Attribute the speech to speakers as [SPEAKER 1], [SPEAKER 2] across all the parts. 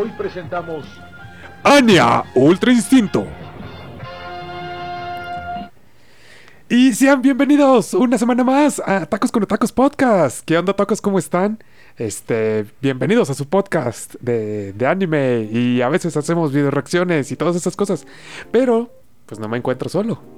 [SPEAKER 1] Hoy presentamos
[SPEAKER 2] Anya Ultra Instinto. Y sean bienvenidos una semana más a Tacos con Tacos Podcast. ¿Qué onda, tacos? ¿Cómo están? Este, bienvenidos a su podcast de, de anime y a veces hacemos video reacciones y todas esas cosas. Pero, pues no me encuentro solo.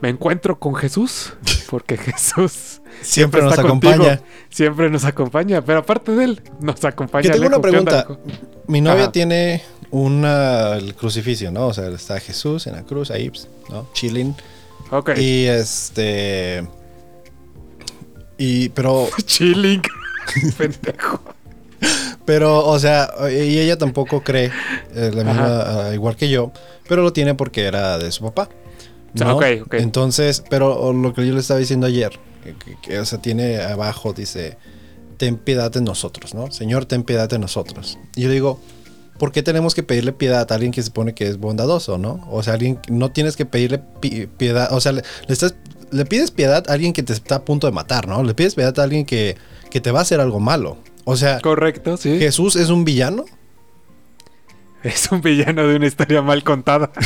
[SPEAKER 2] Me encuentro con Jesús, porque Jesús
[SPEAKER 3] Siempre nos
[SPEAKER 2] está contigo,
[SPEAKER 3] acompaña.
[SPEAKER 2] siempre nos acompaña, pero aparte de él, nos acompaña.
[SPEAKER 3] Yo tengo una
[SPEAKER 2] Alejo. ¿Qué onda,
[SPEAKER 3] pregunta. Mi novia
[SPEAKER 2] Ajá.
[SPEAKER 3] tiene una, el crucifijo, ¿no? O sea, está Jesús en la cruz, ahí, pues, ¿no? Chilling.
[SPEAKER 2] Ok.
[SPEAKER 3] Y este. Y, pero,
[SPEAKER 2] Chilling. Pendejo.
[SPEAKER 3] pero, o sea, y ella tampoco cree, eh, la misma, ah, igual que yo, pero lo tiene porque era de su papá. ¿No?
[SPEAKER 2] Ok, ok.
[SPEAKER 3] Entonces, pero lo que yo le estaba diciendo ayer, que, que- que, o sea, tiene abajo, dice, ten piedad de nosotros, ¿no? Señor, ten piedad de nosotros. Y yo digo, ¿por qué tenemos que pedirle piedad a alguien que se supone que es bondadoso, ¿no? O sea, alguien, no tienes que pedirle pi- piedad, o sea, le, le estás, le pides piedad a alguien que te está a punto de matar, ¿no? Le pides piedad a alguien que, que te va a hacer algo malo. O sea,
[SPEAKER 2] Correcto, sí.
[SPEAKER 3] Jesús es un villano.
[SPEAKER 2] Es un villano de una historia mal contada.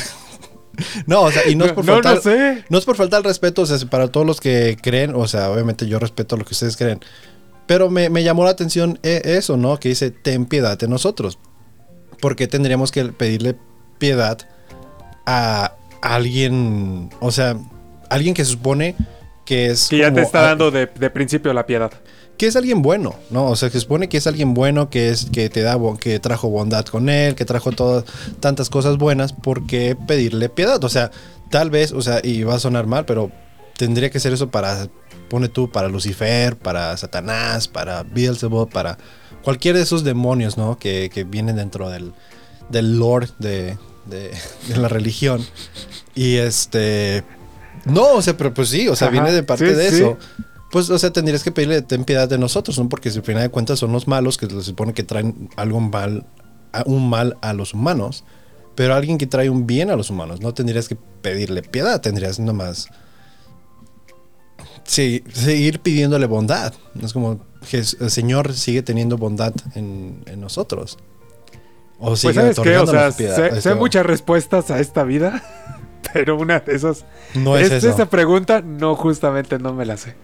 [SPEAKER 3] No, o sea, y no es por
[SPEAKER 2] no,
[SPEAKER 3] faltar,
[SPEAKER 2] no sé.
[SPEAKER 3] No es por faltar el respeto, o sea, para todos los que creen, o sea, obviamente yo respeto lo que ustedes creen, pero me, me llamó la atención eh, eso, ¿no? Que dice, ten piedad de nosotros. ¿Por qué tendríamos que pedirle piedad a alguien, o sea, alguien que supone que es...
[SPEAKER 2] Que ya te está dando de, de principio la piedad.
[SPEAKER 3] Que es alguien bueno, ¿no? O sea, se supone que es alguien bueno, que es que te da que trajo bondad con él, que trajo todas tantas cosas buenas, ¿por qué pedirle piedad? O sea, tal vez, o sea, y va a sonar mal, pero tendría que ser eso para pone tú para Lucifer, para Satanás, para Beelzebub, para cualquiera de esos demonios, ¿no? Que, que vienen dentro del, del lore de, de, de la religión. Y este. No, o sea, pero pues sí, o sea,
[SPEAKER 2] Ajá,
[SPEAKER 3] viene de parte
[SPEAKER 2] sí,
[SPEAKER 3] de
[SPEAKER 2] sí.
[SPEAKER 3] eso. Pues, o sea, tendrías que pedirle ten piedad de nosotros, ¿no? Porque si al final de cuentas son los malos que se supone que traen algo mal, a- un mal a los humanos. Pero alguien que trae un bien a los humanos, no tendrías que pedirle piedad, tendrías nomás sí, seguir pidiéndole bondad. Es como el Señor sigue teniendo bondad en, en nosotros. O sigue
[SPEAKER 2] Pues sabes qué, o sea,
[SPEAKER 3] piedad.
[SPEAKER 2] sé,
[SPEAKER 3] Es
[SPEAKER 2] sé
[SPEAKER 3] como,
[SPEAKER 2] muchas respuestas a esta vida, pero una de esas...
[SPEAKER 3] No es, eso.
[SPEAKER 2] Esa pregunta no, justamente no me la sé.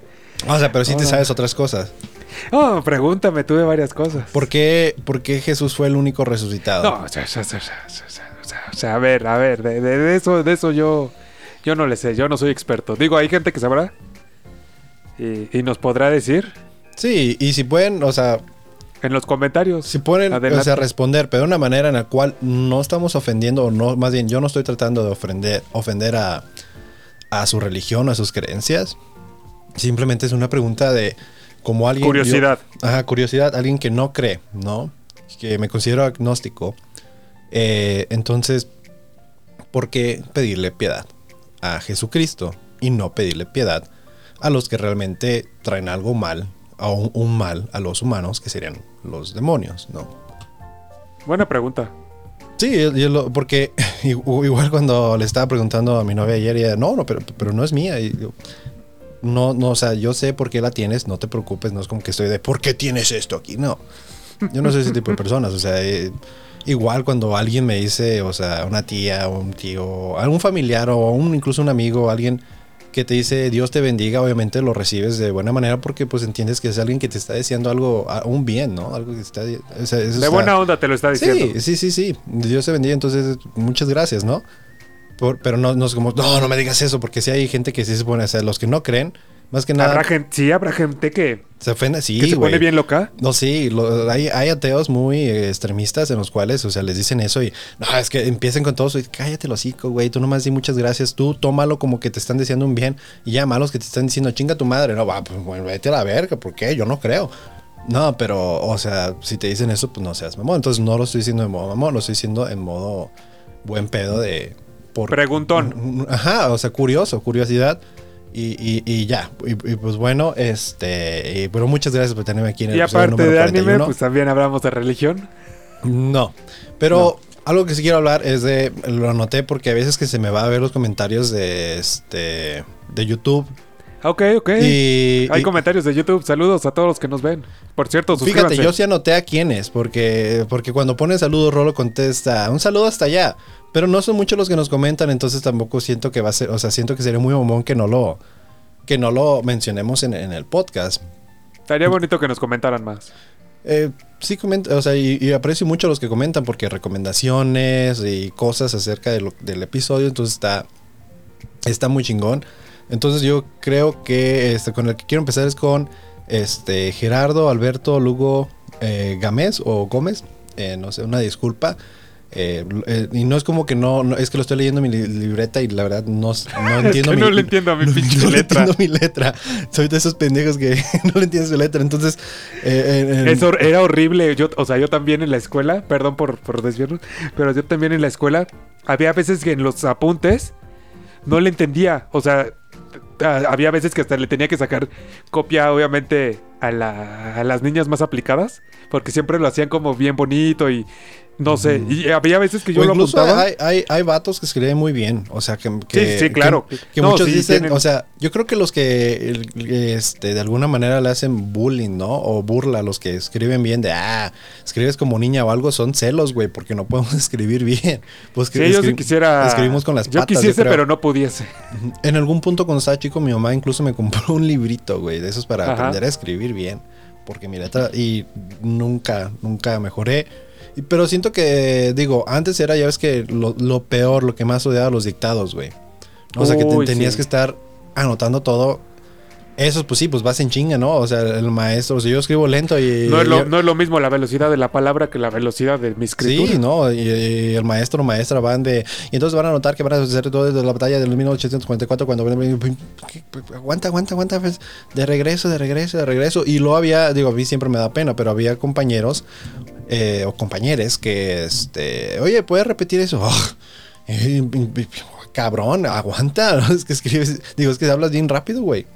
[SPEAKER 3] O sea, pero sí te sabes otras cosas.
[SPEAKER 2] Oh, pregúntame, tuve varias cosas.
[SPEAKER 3] ¿Por qué, por qué Jesús fue el único resucitado?
[SPEAKER 2] No, o sea, o sea, o sea, o sea, o sea, o sea, o sea, a ver, a ver, de, de- de eso, de eso yo, yo no le sé, yo no soy experto. Digo, hay gente que sabrá y, y nos podrá decir
[SPEAKER 3] Sí, y si pueden, o sea,
[SPEAKER 2] en los comentarios.
[SPEAKER 3] si pueden,
[SPEAKER 2] Adelante.
[SPEAKER 3] o sea, responder, pero de una manera en la cual no estamos ofendiendo, o no, más bien, yo no estoy tratando de ofender, ofender a, a su religión, a sus creencias. Simplemente es una pregunta de como alguien.
[SPEAKER 2] Curiosidad.
[SPEAKER 3] yo- ajá, curiosidad, alguien que no cree, ¿no? Que me considero agnóstico. Eh, entonces, ¿por qué pedirle piedad a Jesucristo y no pedirle piedad a los que realmente traen algo mal, a un, un mal a los humanos, que serían los demonios, ¿no?
[SPEAKER 2] Buena pregunta.
[SPEAKER 3] Sí, yo- lo- porque igu- igual cuando le estaba preguntando a mi novia ayer, ella, no, no, pero, pero no es mía. Y yo, no, no, o sea, yo sé por qué la tienes, no te preocupes, no es como que estoy de, ¿por qué tienes esto aquí? No, yo no soy ese tipo de personas, o sea, eh, igual cuando alguien me dice, o sea, una tía o un tío, algún familiar o un, incluso un amigo, alguien que te dice Dios te bendiga, obviamente lo recibes de buena manera porque pues entiendes que es alguien que te está diciendo algo, un bien, ¿no? Algo que está... o sea, eso
[SPEAKER 2] De
[SPEAKER 3] está-
[SPEAKER 2] buena onda te lo está diciendo.
[SPEAKER 3] Sí, sí, sí, sí. Dios te bendiga, entonces muchas gracias, ¿no? Por- pero no, no es como, no, no me digas eso, porque si hay gente que sí se pone a hacer, los que no creen, más que nada,
[SPEAKER 2] Habrá gente, sí, habrá gente que,
[SPEAKER 3] se ofende,
[SPEAKER 2] que
[SPEAKER 3] sí,
[SPEAKER 2] se pone bien loca.
[SPEAKER 3] No, sí, lo- hay, hay ateos muy extremistas en los cuales, o sea, les dicen eso y, no, es que empiecen con todo eso y cállate el hocico, güey, tú nomás di muchas gracias, tú tómalo como que te están diciendo un bien y ya malos que te están diciendo, chinga tu madre, no, va, pues bueno, vete a la verga, ¿por qué? Yo no creo. No, pero, o sea, si te dicen eso, pues no seas mamón. Entonces no lo estoy diciendo en modo mamón, lo estoy diciendo en modo buen pedo de... Por,
[SPEAKER 2] Preguntón.
[SPEAKER 3] Ajá, o sea, curioso, curiosidad. Y, y, y ya, y, y pues bueno, este, y, pero muchas gracias por tenerme aquí en el
[SPEAKER 2] Y aparte
[SPEAKER 3] número
[SPEAKER 2] de anime,
[SPEAKER 3] 41.
[SPEAKER 2] pues también hablamos de religión.
[SPEAKER 3] No, pero algo que sí quiero hablar es de, lo anoté porque a veces que se me va a ver los comentarios de este, de YouTube
[SPEAKER 2] Ok, ok.
[SPEAKER 3] Y,
[SPEAKER 2] Hay
[SPEAKER 3] y-
[SPEAKER 2] comentarios de YouTube. Saludos a todos los que nos ven. Por cierto,
[SPEAKER 3] Fíjate,
[SPEAKER 2] suscríbanse.
[SPEAKER 3] yo sí anoté a quiénes, porque, porque cuando pone saludos, Rolo contesta, un saludo hasta allá. Pero no son muchos los que nos comentan, entonces tampoco siento que va a ser, o sea, siento que sería muy mamón que no lo, que no lo mencionemos en, en el podcast.
[SPEAKER 2] Estaría bonito que nos comentaran más.
[SPEAKER 3] Eh, sí, comenta, o sea, y, y aprecio mucho los que comentan, porque recomendaciones y cosas acerca de lo- del episodio, entonces está, está muy chingón. Entonces yo creo que este, con el que quiero empezar es con este, Gerardo, Alberto, Lugo, eh, Gámez o Gómez. Eh, no sé, una disculpa. Eh, eh, y no es como que no, no- es que lo estoy leyendo en mi li- libreta y la verdad no, no entiendo
[SPEAKER 2] que
[SPEAKER 3] mi
[SPEAKER 2] no le entiendo a mi
[SPEAKER 3] no-
[SPEAKER 2] pinche
[SPEAKER 3] no le
[SPEAKER 2] letra.
[SPEAKER 3] entiendo mi letra. Soy de esos pendejos que no le entienden su letra. Entonces, eh,
[SPEAKER 2] Eso era horrible. Yo, o sea, yo también en la escuela, perdón por, por desviarnos, pero yo también en la escuela, había veces que en los apuntes no le entendía. O sea, había veces que hasta le tenía que sacar copia, obviamente, a, la- a las niñas más aplicadas, porque siempre lo hacían como bien bonito y no sé. Y había veces que yo
[SPEAKER 3] o
[SPEAKER 2] lo apuntaba.
[SPEAKER 3] hay, hay, hay vatos que escriben muy bien. O sea, que. que-
[SPEAKER 2] Sí, sí, claro.
[SPEAKER 3] Que, que
[SPEAKER 2] No,
[SPEAKER 3] muchos
[SPEAKER 2] sí,
[SPEAKER 3] dicen.
[SPEAKER 2] tienen-
[SPEAKER 3] O sea, yo creo que los que este, de alguna manera le hacen bullying, ¿no? O burla a los que escriben bien de. Ah, escribes como niña o algo. Son celos, güey, porque no podemos escribir bien. Pues que
[SPEAKER 2] Sí, yo sí quisiera.
[SPEAKER 3] Escribimos con las
[SPEAKER 2] Yo
[SPEAKER 3] patas.
[SPEAKER 2] quisiese,
[SPEAKER 3] creo.
[SPEAKER 2] pero no pudiese.
[SPEAKER 3] En algún punto cuando estaba chico, mi mamá incluso me compró un librito, güey, de esos para
[SPEAKER 2] Ajá.
[SPEAKER 3] aprender a escribir bien. Porque mi letra, y nunca, nunca mejoré. Y- Pero siento que, digo, antes era, ya ves que lo, lo peor, lo que más odiaba, los dictados, güey. O sea, que te- tenías
[SPEAKER 2] sí.
[SPEAKER 3] que estar anotando todo. Eso, pues sí, pues vas en chinga, ¿no? O sea, el maestro, o sea, yo escribo lento y...
[SPEAKER 2] No es, lo, no es lo mismo la velocidad de la palabra que la velocidad de mi escritura.
[SPEAKER 3] Sí, ¿no? Y, y el maestro o maestra van de... Y entonces van a notar que van a hacer todo desde la batalla del 1844 cuando... Aguanta, aguanta, aguanta. pues, De regreso, de regreso, de regreso. Y luego había, digo, a mí siempre me da pena, pero había compañeros eh, o compañeres que, este... Oye, ¿puedes repetir eso? Oh, eh, cabrón, aguanta. ¿no? Es que escribes... Digo, es que hablas bien rápido, güey.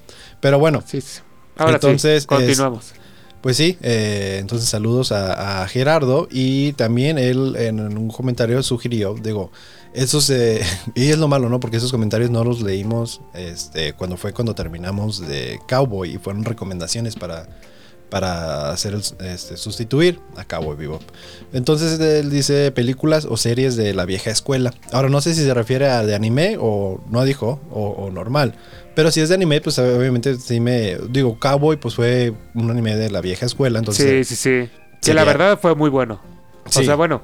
[SPEAKER 3] Pero bueno,
[SPEAKER 2] Sí, sí. Ahora
[SPEAKER 3] Entonces,
[SPEAKER 2] sí, continuamos.
[SPEAKER 3] pues sí, eh, entonces saludos a, a Gerardo y también él en un comentario sugirió, digo, esos, eh, y es lo malo, ¿no? Porque esos comentarios no los leímos este, cuando fue cuando terminamos de Cowboy y fueron recomendaciones para, para hacer el, este, sustituir a Cowboy Bebop. Entonces él dice películas o series de la vieja escuela. Ahora no sé si se refiere a de anime o no dijo, o, o normal. Pero si es de anime, pues obviamente sí me... Digo, Cowboy pues fue un anime de la vieja escuela, entonces...
[SPEAKER 2] sí, sí, sí. Que
[SPEAKER 3] sería-
[SPEAKER 2] la verdad fue muy bueno. O
[SPEAKER 3] Sí.
[SPEAKER 2] sea, bueno,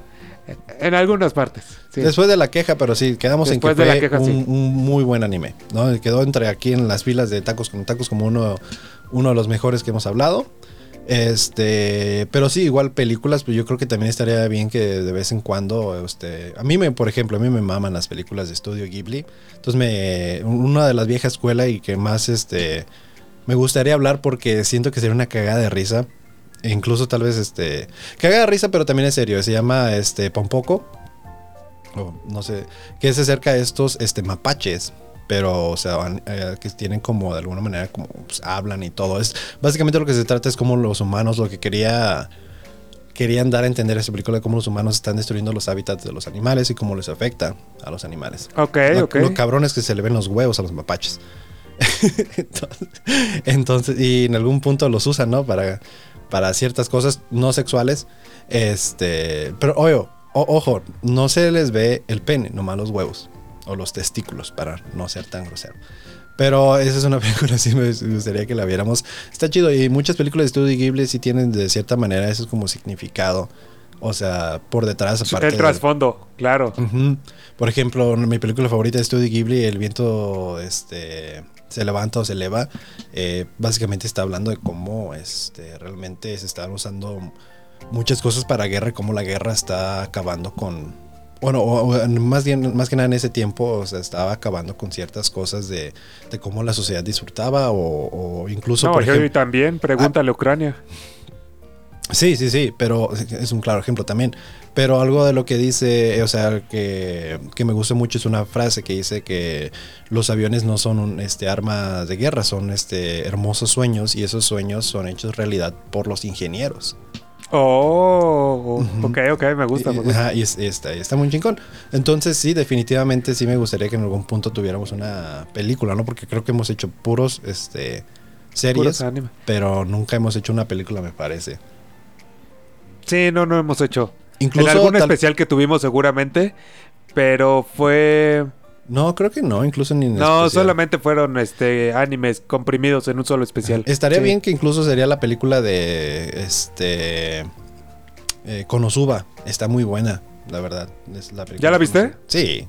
[SPEAKER 2] en algunas partes. sí.
[SPEAKER 3] Después de la queja, pero sí, quedamos
[SPEAKER 2] Después
[SPEAKER 3] en que
[SPEAKER 2] de la
[SPEAKER 3] fue
[SPEAKER 2] queja,
[SPEAKER 3] un,
[SPEAKER 2] sí.
[SPEAKER 3] un muy buen anime. ¿no? Quedó entre aquí en las filas de tacos con tacos como uno, uno de los mejores que hemos hablado. Este, pero sí, igual películas, pues yo creo que también estaría bien que de vez en cuando, este, a mí me, por ejemplo, a mí me maman las películas de estudio Ghibli. Entonces me, una de las viejas escuela y que más, este, me gustaría hablar porque siento que sería una cagada de risa. E incluso tal vez, este, cagada de risa, pero también es serio. Se llama, este, Pompoco. O no sé, que es acerca de estos, este, mapaches. Pero, o sea, eh, que tienen como de alguna manera, como pues, hablan y todo. Es básicamente lo que se trata es como los humanos, lo que quería querían dar a entender esa película de cómo los humanos están destruyendo los hábitats de los animales y cómo les afecta a los animales.
[SPEAKER 2] Ok,
[SPEAKER 3] Lo,
[SPEAKER 2] ok.
[SPEAKER 3] lo cabrón es que se le ven los huevos a los mapaches. entonces, entonces, y en algún punto los usan, ¿no? Para, para ciertas cosas no sexuales. Este, pero oye, o- ojo, no se les ve el pene, nomás los huevos. O los testículos, para no ser tan grosero. Pero esa es una película, sí me gustaría que la viéramos. Está chido y muchas películas de Studio Ghibli sí tienen de cierta manera eso como significado. O sea, por detrás, aparte
[SPEAKER 2] El
[SPEAKER 3] de-
[SPEAKER 2] trasfondo, claro.
[SPEAKER 3] Ujú. Por ejemplo, mi película favorita de Studio Ghibli, El viento este, se levanta o se eleva, eh, básicamente está hablando de cómo este, realmente se están usando muchas cosas para guerra y cómo la guerra está acabando con... Bueno, o- o más, bien, más que nada en ese tiempo, o sea, estaba acabando con ciertas cosas de, de cómo la sociedad disfrutaba o, o incluso,
[SPEAKER 2] No,
[SPEAKER 3] por ejemplo...
[SPEAKER 2] también, pregúntale a Ucrania.
[SPEAKER 3] Sí, sí, sí, pero es un claro ejemplo también. Pero algo de lo que dice, o sea, que, que me gusta mucho es una frase que dice que los aviones no son un, este, armas de guerra, son este, hermosos sueños y esos sueños son hechos realidad por los ingenieros.
[SPEAKER 2] Oh, ok, ok, me gusta, me gusta.
[SPEAKER 3] y es- y está, está muy chingón. Entonces, sí, definitivamente sí me gustaría que en algún punto tuviéramos una película, ¿no? Porque creo que hemos hecho puros este, series,
[SPEAKER 2] Puros
[SPEAKER 3] pero nunca hemos hecho una película, me parece.
[SPEAKER 2] Sí, no, no hemos hecho.
[SPEAKER 3] Incluso
[SPEAKER 2] en algún
[SPEAKER 3] tal-
[SPEAKER 2] especial que tuvimos seguramente, pero fue...
[SPEAKER 3] No, creo que no, incluso ni en
[SPEAKER 2] No,
[SPEAKER 3] especial.
[SPEAKER 2] solamente fueron este animes comprimidos en un solo especial.
[SPEAKER 3] Estaría
[SPEAKER 2] Sí.
[SPEAKER 3] bien que incluso sería la película de este eh, Konosuba. Está muy buena, la verdad. Es la película
[SPEAKER 2] ¿Ya la viste?
[SPEAKER 3] Sí.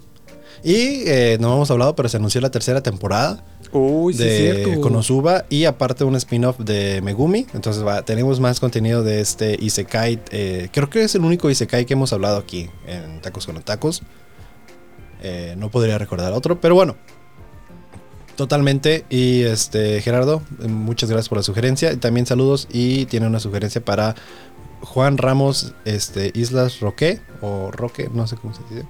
[SPEAKER 3] Y eh, no hemos hablado, pero se anunció la tercera temporada
[SPEAKER 2] Uy, sí,
[SPEAKER 3] de. Konosuba y aparte un spin-off de Megumi. Entonces va, tenemos más contenido de este Isekai. eh, creo que es el único Isekai que hemos hablado aquí en Tacos con Tacos. Eh, no podría recordar otro, pero bueno. Totalmente. Y este, Gerardo, muchas gracias por la sugerencia. Y También saludos. Y tiene una sugerencia para Juan Ramos este, Islas Roque. O Roque, no sé cómo se dice.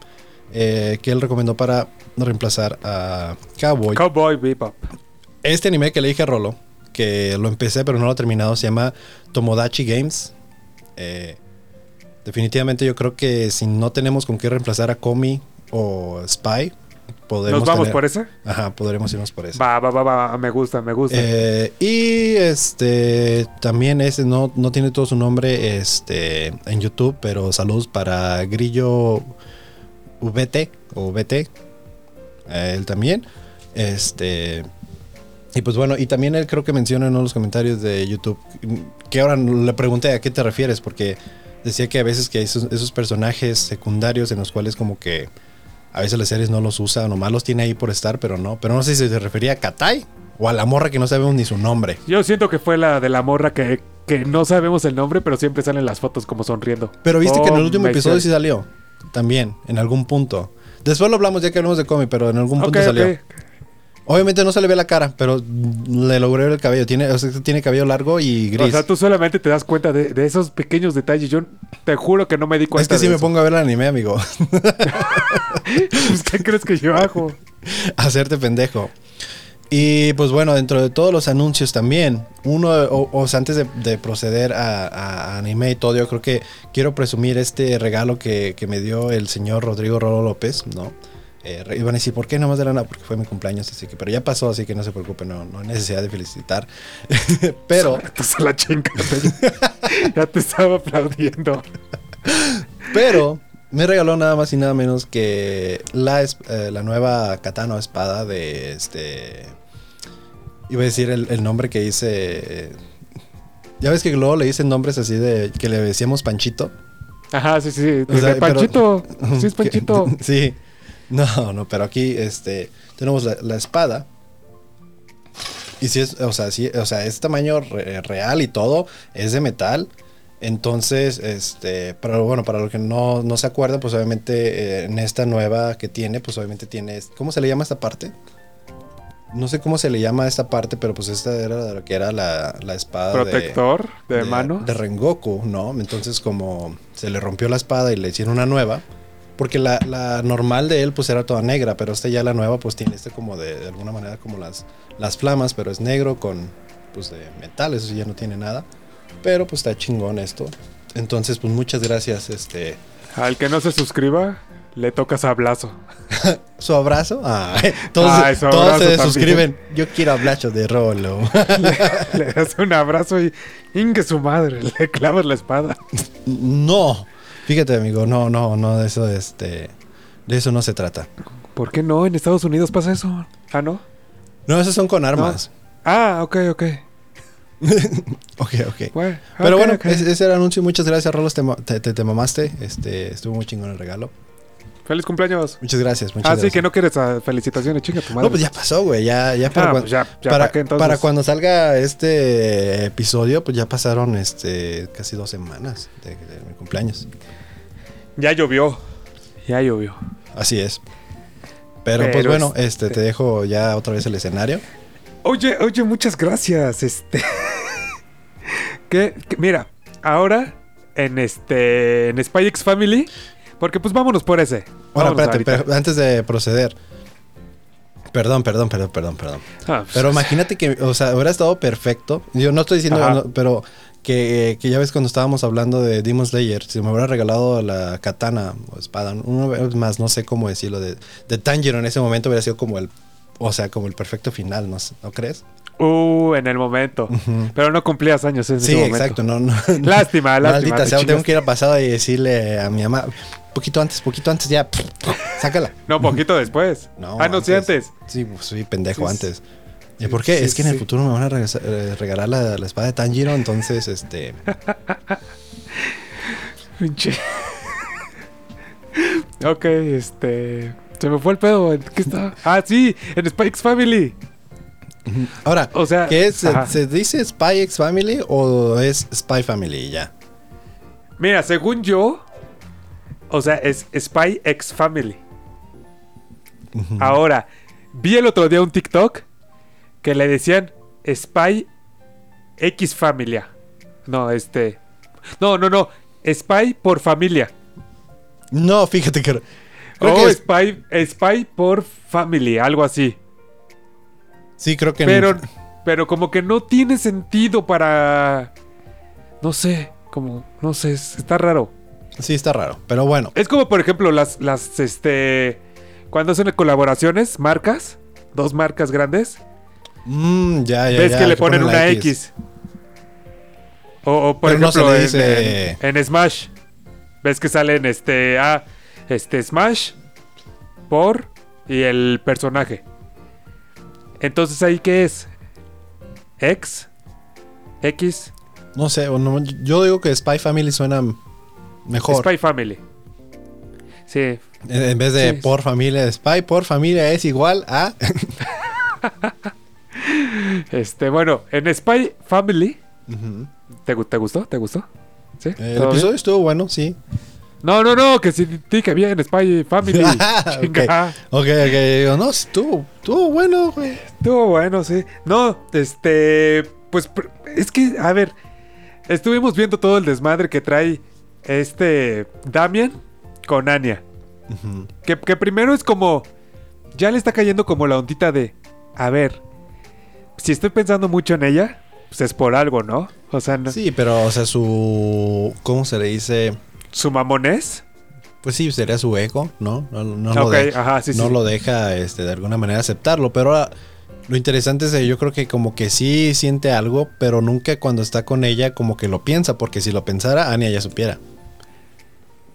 [SPEAKER 3] eh, que él recomendó para reemplazar a Cowboy.
[SPEAKER 2] Cowboy Bebop.
[SPEAKER 3] Este anime que le dije a Rolo, que lo empecé pero no lo he terminado, se llama Tomodachi Games. Eh, definitivamente yo creo que si no tenemos con qué reemplazar a Komi o Spy, podemos
[SPEAKER 2] ¿Nos vamos
[SPEAKER 3] tener-
[SPEAKER 2] por ese?
[SPEAKER 3] Ajá, podremos irnos por eso.
[SPEAKER 2] Va, va, va, va. Me gusta, me gusta.
[SPEAKER 3] Eh, y este también ese no, no tiene todo su nombre este en YouTube, pero saludos para Grillo VT o VT. él también. Este y pues bueno, y también él creo que menciona en uno de los comentarios de YouTube que ahora le pregunté a qué te refieres porque decía que a veces que hay esos, esos personajes secundarios en los cuales como que a veces las series no los usa, nomás los tiene ahí por estar, pero no. Pero no sé si se refería a Katai o a la morra que no sabemos ni su nombre.
[SPEAKER 2] Yo siento que fue la de la morra que, que no sabemos el nombre, pero siempre salen las fotos como sonriendo.
[SPEAKER 3] Pero viste que en el
[SPEAKER 2] Oh,
[SPEAKER 3] último episodio sí salió. También, en algún punto. Después lo hablamos ya que hablamos de cómic, pero en algún punto salió. Obviamente no se le ve la cara, pero le logré ver el cabello. Tiene, o sea, tiene cabello largo y gris.
[SPEAKER 2] O sea, tú solamente te das cuenta de, de esos pequeños detalles. Yo te juro que no me di cuenta
[SPEAKER 3] es que si
[SPEAKER 2] de
[SPEAKER 3] me
[SPEAKER 2] eso.
[SPEAKER 3] pongo a ver el anime, amigo.
[SPEAKER 2] Pues, ¿Qué crees que yo hago?
[SPEAKER 3] hacerte pendejo. Y pues bueno, dentro de todos los anuncios también, uno, o, o sea, antes de, de proceder a, a anime y todo, yo creo que quiero presumir este regalo que, que me dio el señor Rodrigo Rolo López, ¿no? Eh, re- iban a decir, ¿por qué no más de lana? Porque fue mi cumpleaños, así que, pero ya pasó, así que no se preocupe, no, no hay necesidad de felicitar. pero,
[SPEAKER 2] la chinga. ya te estaba aplaudiendo.
[SPEAKER 3] pero, me regaló nada más y nada menos que la, eh, la nueva katana o espada de este. Iba a decir el, el nombre que hice. Ya ves que luego le dicen nombres así de que le decíamos Panchito.
[SPEAKER 2] Ajá, sí, sí.
[SPEAKER 3] O sea,
[SPEAKER 2] de Panchito. Sí, es
[SPEAKER 3] Que-
[SPEAKER 2] Panchito.
[SPEAKER 3] sí. No, no, pero aquí este tenemos la, la espada. Y si es, o sea, sí, o sea, es tamaño re- real y todo, es de metal. Entonces, este, pero bueno, para los que no, no se acuerdan, pues obviamente eh, en esta nueva que tiene, pues obviamente tiene, ¿cómo se le llama esta parte? No sé cómo se le llama esta parte, pero pues esta era lo que era la, la espada de-
[SPEAKER 2] Protector de, mano.
[SPEAKER 3] de Rengoku, ¿no? Entonces como se le rompió la espada y le hicieron una nueva, porque la, la normal de él pues era toda negra, pero esta ya la nueva pues tiene este como de, de alguna manera como las, las flamas, pero es negro con pues de metal, eso ya no tiene nada, pero pues está chingón esto. Entonces pues muchas gracias, este...
[SPEAKER 2] Al que no se suscriba, le toca sablazo.
[SPEAKER 3] ¿Su abrazo? Ah, todos,
[SPEAKER 2] Ay, su
[SPEAKER 3] todos
[SPEAKER 2] abrazo
[SPEAKER 3] se
[SPEAKER 2] también.
[SPEAKER 3] suscriben. Yo quiero abrazo de Rolo.
[SPEAKER 2] le das un abrazo y ingue su madre, le clavas la espada.
[SPEAKER 3] no. Fíjate, amigo, no, no, no, de eso, este... De eso no se trata.
[SPEAKER 2] ¿Por qué no? En Estados Unidos pasa eso. Ah, ¿no?
[SPEAKER 3] No, esos son con armas.
[SPEAKER 2] Ah, ok, ok.
[SPEAKER 3] Ok, ok. Pero bueno, ese, ese era el anuncio. Muchas gracias, Rolos. Te, te, te- te mamaste. Este, estuvo muy chingón el regalo.
[SPEAKER 2] Feliz cumpleaños.
[SPEAKER 3] Muchas gracias. Muchas
[SPEAKER 2] Ah,
[SPEAKER 3] gracias.
[SPEAKER 2] sí, que no quieres ah, felicitaciones, chinga tu madre.
[SPEAKER 3] No, pues ya pasó, güey. Ya, ya para,
[SPEAKER 2] Ah,
[SPEAKER 3] cuan-
[SPEAKER 2] pues ya, ya,
[SPEAKER 3] para,
[SPEAKER 2] ¿para
[SPEAKER 3] para cuando salga este episodio, pues ya pasaron este casi dos semanas de, de mi cumpleaños.
[SPEAKER 2] Ya llovió. Ya llovió.
[SPEAKER 3] Así es. Pero, pues bueno,
[SPEAKER 2] este-
[SPEAKER 3] este, te dejo ya otra vez el escenario.
[SPEAKER 2] Oye, oye, muchas gracias. Este. que, que- mira, ahora en este. En Spy X Family. Porque pues vámonos por ese.
[SPEAKER 3] Ahora,
[SPEAKER 2] Vámonos
[SPEAKER 3] espérate, pero antes de proceder. Perdón, perdón, perdón, perdón, perdón.
[SPEAKER 2] Ah, pues,
[SPEAKER 3] Pero imagínate que, o sea, hubiera estado perfecto. Yo no estoy diciendo, no, pero que, que ya ves cuando estábamos hablando de Demon Slayer, si me hubiera regalado la katana o espada, una vez más, no sé cómo decirlo, de, de Tanjiro en ese momento hubiera sido como el, o sea, como el perfecto final, ¿no, ¿no crees?
[SPEAKER 2] Uh, en el momento. Pero no cumplías años en
[SPEAKER 3] Sí,
[SPEAKER 2] ese momento.
[SPEAKER 3] exacto, no, no.
[SPEAKER 2] Lástima, lástima.
[SPEAKER 3] Maldita sea, tengo que ir al pasado y decirle a mi mamá, poquito antes, poquito antes, ya, sácala.
[SPEAKER 2] No, poquito después.
[SPEAKER 3] No,
[SPEAKER 2] ah, no, sí, antes.
[SPEAKER 3] Sí, pues soy pendejo
[SPEAKER 2] Sí,
[SPEAKER 3] antes. ¿Y por qué?
[SPEAKER 2] sí,
[SPEAKER 3] es que en el futuro me van a regresar- eh, regalar la, la espada de Tanjiro, entonces, este...
[SPEAKER 2] Pinche. ok, este. Se me fue el pedo. ¿en ¿Qué está? Ah, sí, en Spike's Family.
[SPEAKER 3] Ahora,
[SPEAKER 2] O sea,
[SPEAKER 3] ¿qué es? ¿Se,
[SPEAKER 2] ajá.
[SPEAKER 3] se dice Spy X Family o es Spy Family ya?
[SPEAKER 2] Mira, según yo. O sea, es Spy X Family. Ahora, vi el otro día un TikTok que le decían Spy X Familia. No, este. No, no, no. Spy por familia.
[SPEAKER 3] No, fíjate que... Creo que
[SPEAKER 2] Spy, Spy por Family, algo así.
[SPEAKER 3] sí, creo que...
[SPEAKER 2] Pero, pero como que no tiene sentido para. No sé, como. No sé, es- está raro.
[SPEAKER 3] Sí, está raro, pero bueno.
[SPEAKER 2] Es como, por ejemplo, las, las, este. Cuando hacen colaboraciones, marcas, dos marcas grandes,
[SPEAKER 3] Mm, ya, ya,
[SPEAKER 2] ves
[SPEAKER 3] ya,
[SPEAKER 2] que le ponen una X. O, o, por
[SPEAKER 3] Pero no
[SPEAKER 2] ejemplo,
[SPEAKER 3] se le
[SPEAKER 2] en-
[SPEAKER 3] dice-
[SPEAKER 2] en, en Smash, ves que salen este. Ah, este Smash por y el personaje. Entonces, ¿ahí qué es? X, X,
[SPEAKER 3] No sé, no, yo digo que Spy Family suena mejor.
[SPEAKER 2] Spy Family. Sí.
[SPEAKER 3] En vez de
[SPEAKER 2] Sí.
[SPEAKER 3] por familia, Spy por familia es igual a...
[SPEAKER 2] Este, bueno, en Spy Family. ¿Te, gu- te gustó? ¿Te gustó? ¿Sí?
[SPEAKER 3] El
[SPEAKER 2] ¿Todo
[SPEAKER 3] episodio
[SPEAKER 2] bien?
[SPEAKER 3] estuvo bueno, sí.
[SPEAKER 2] No, no, no, que sí, que bien, Spy Family.
[SPEAKER 3] ok,
[SPEAKER 2] Chinga.
[SPEAKER 3] ok, ok. Digo, no, estuvo, estuvo bueno, güey.
[SPEAKER 2] Estuvo bueno, sí. No, este. Pues es que, a ver. Estuvimos viendo todo el desmadre que trae este Damian con Anya. Que, que primero es como. Ya le está cayendo como la ondita de. A ver. Si estoy pensando mucho en ella, pues es por algo, ¿no? O sea, no-
[SPEAKER 3] Sí, pero, o sea, su... ¿Cómo se le dice?
[SPEAKER 2] su mamonés.
[SPEAKER 3] Pues sí, sería su ego, ¿no? No, no lo de-
[SPEAKER 2] ajá, sí,
[SPEAKER 3] no
[SPEAKER 2] sí.
[SPEAKER 3] lo deja este, de alguna manera aceptarlo. Pero ahora, lo interesante es que yo creo que como que sí siente algo, pero nunca cuando está con ella como que lo piensa, porque si lo pensara, Anya ya supiera.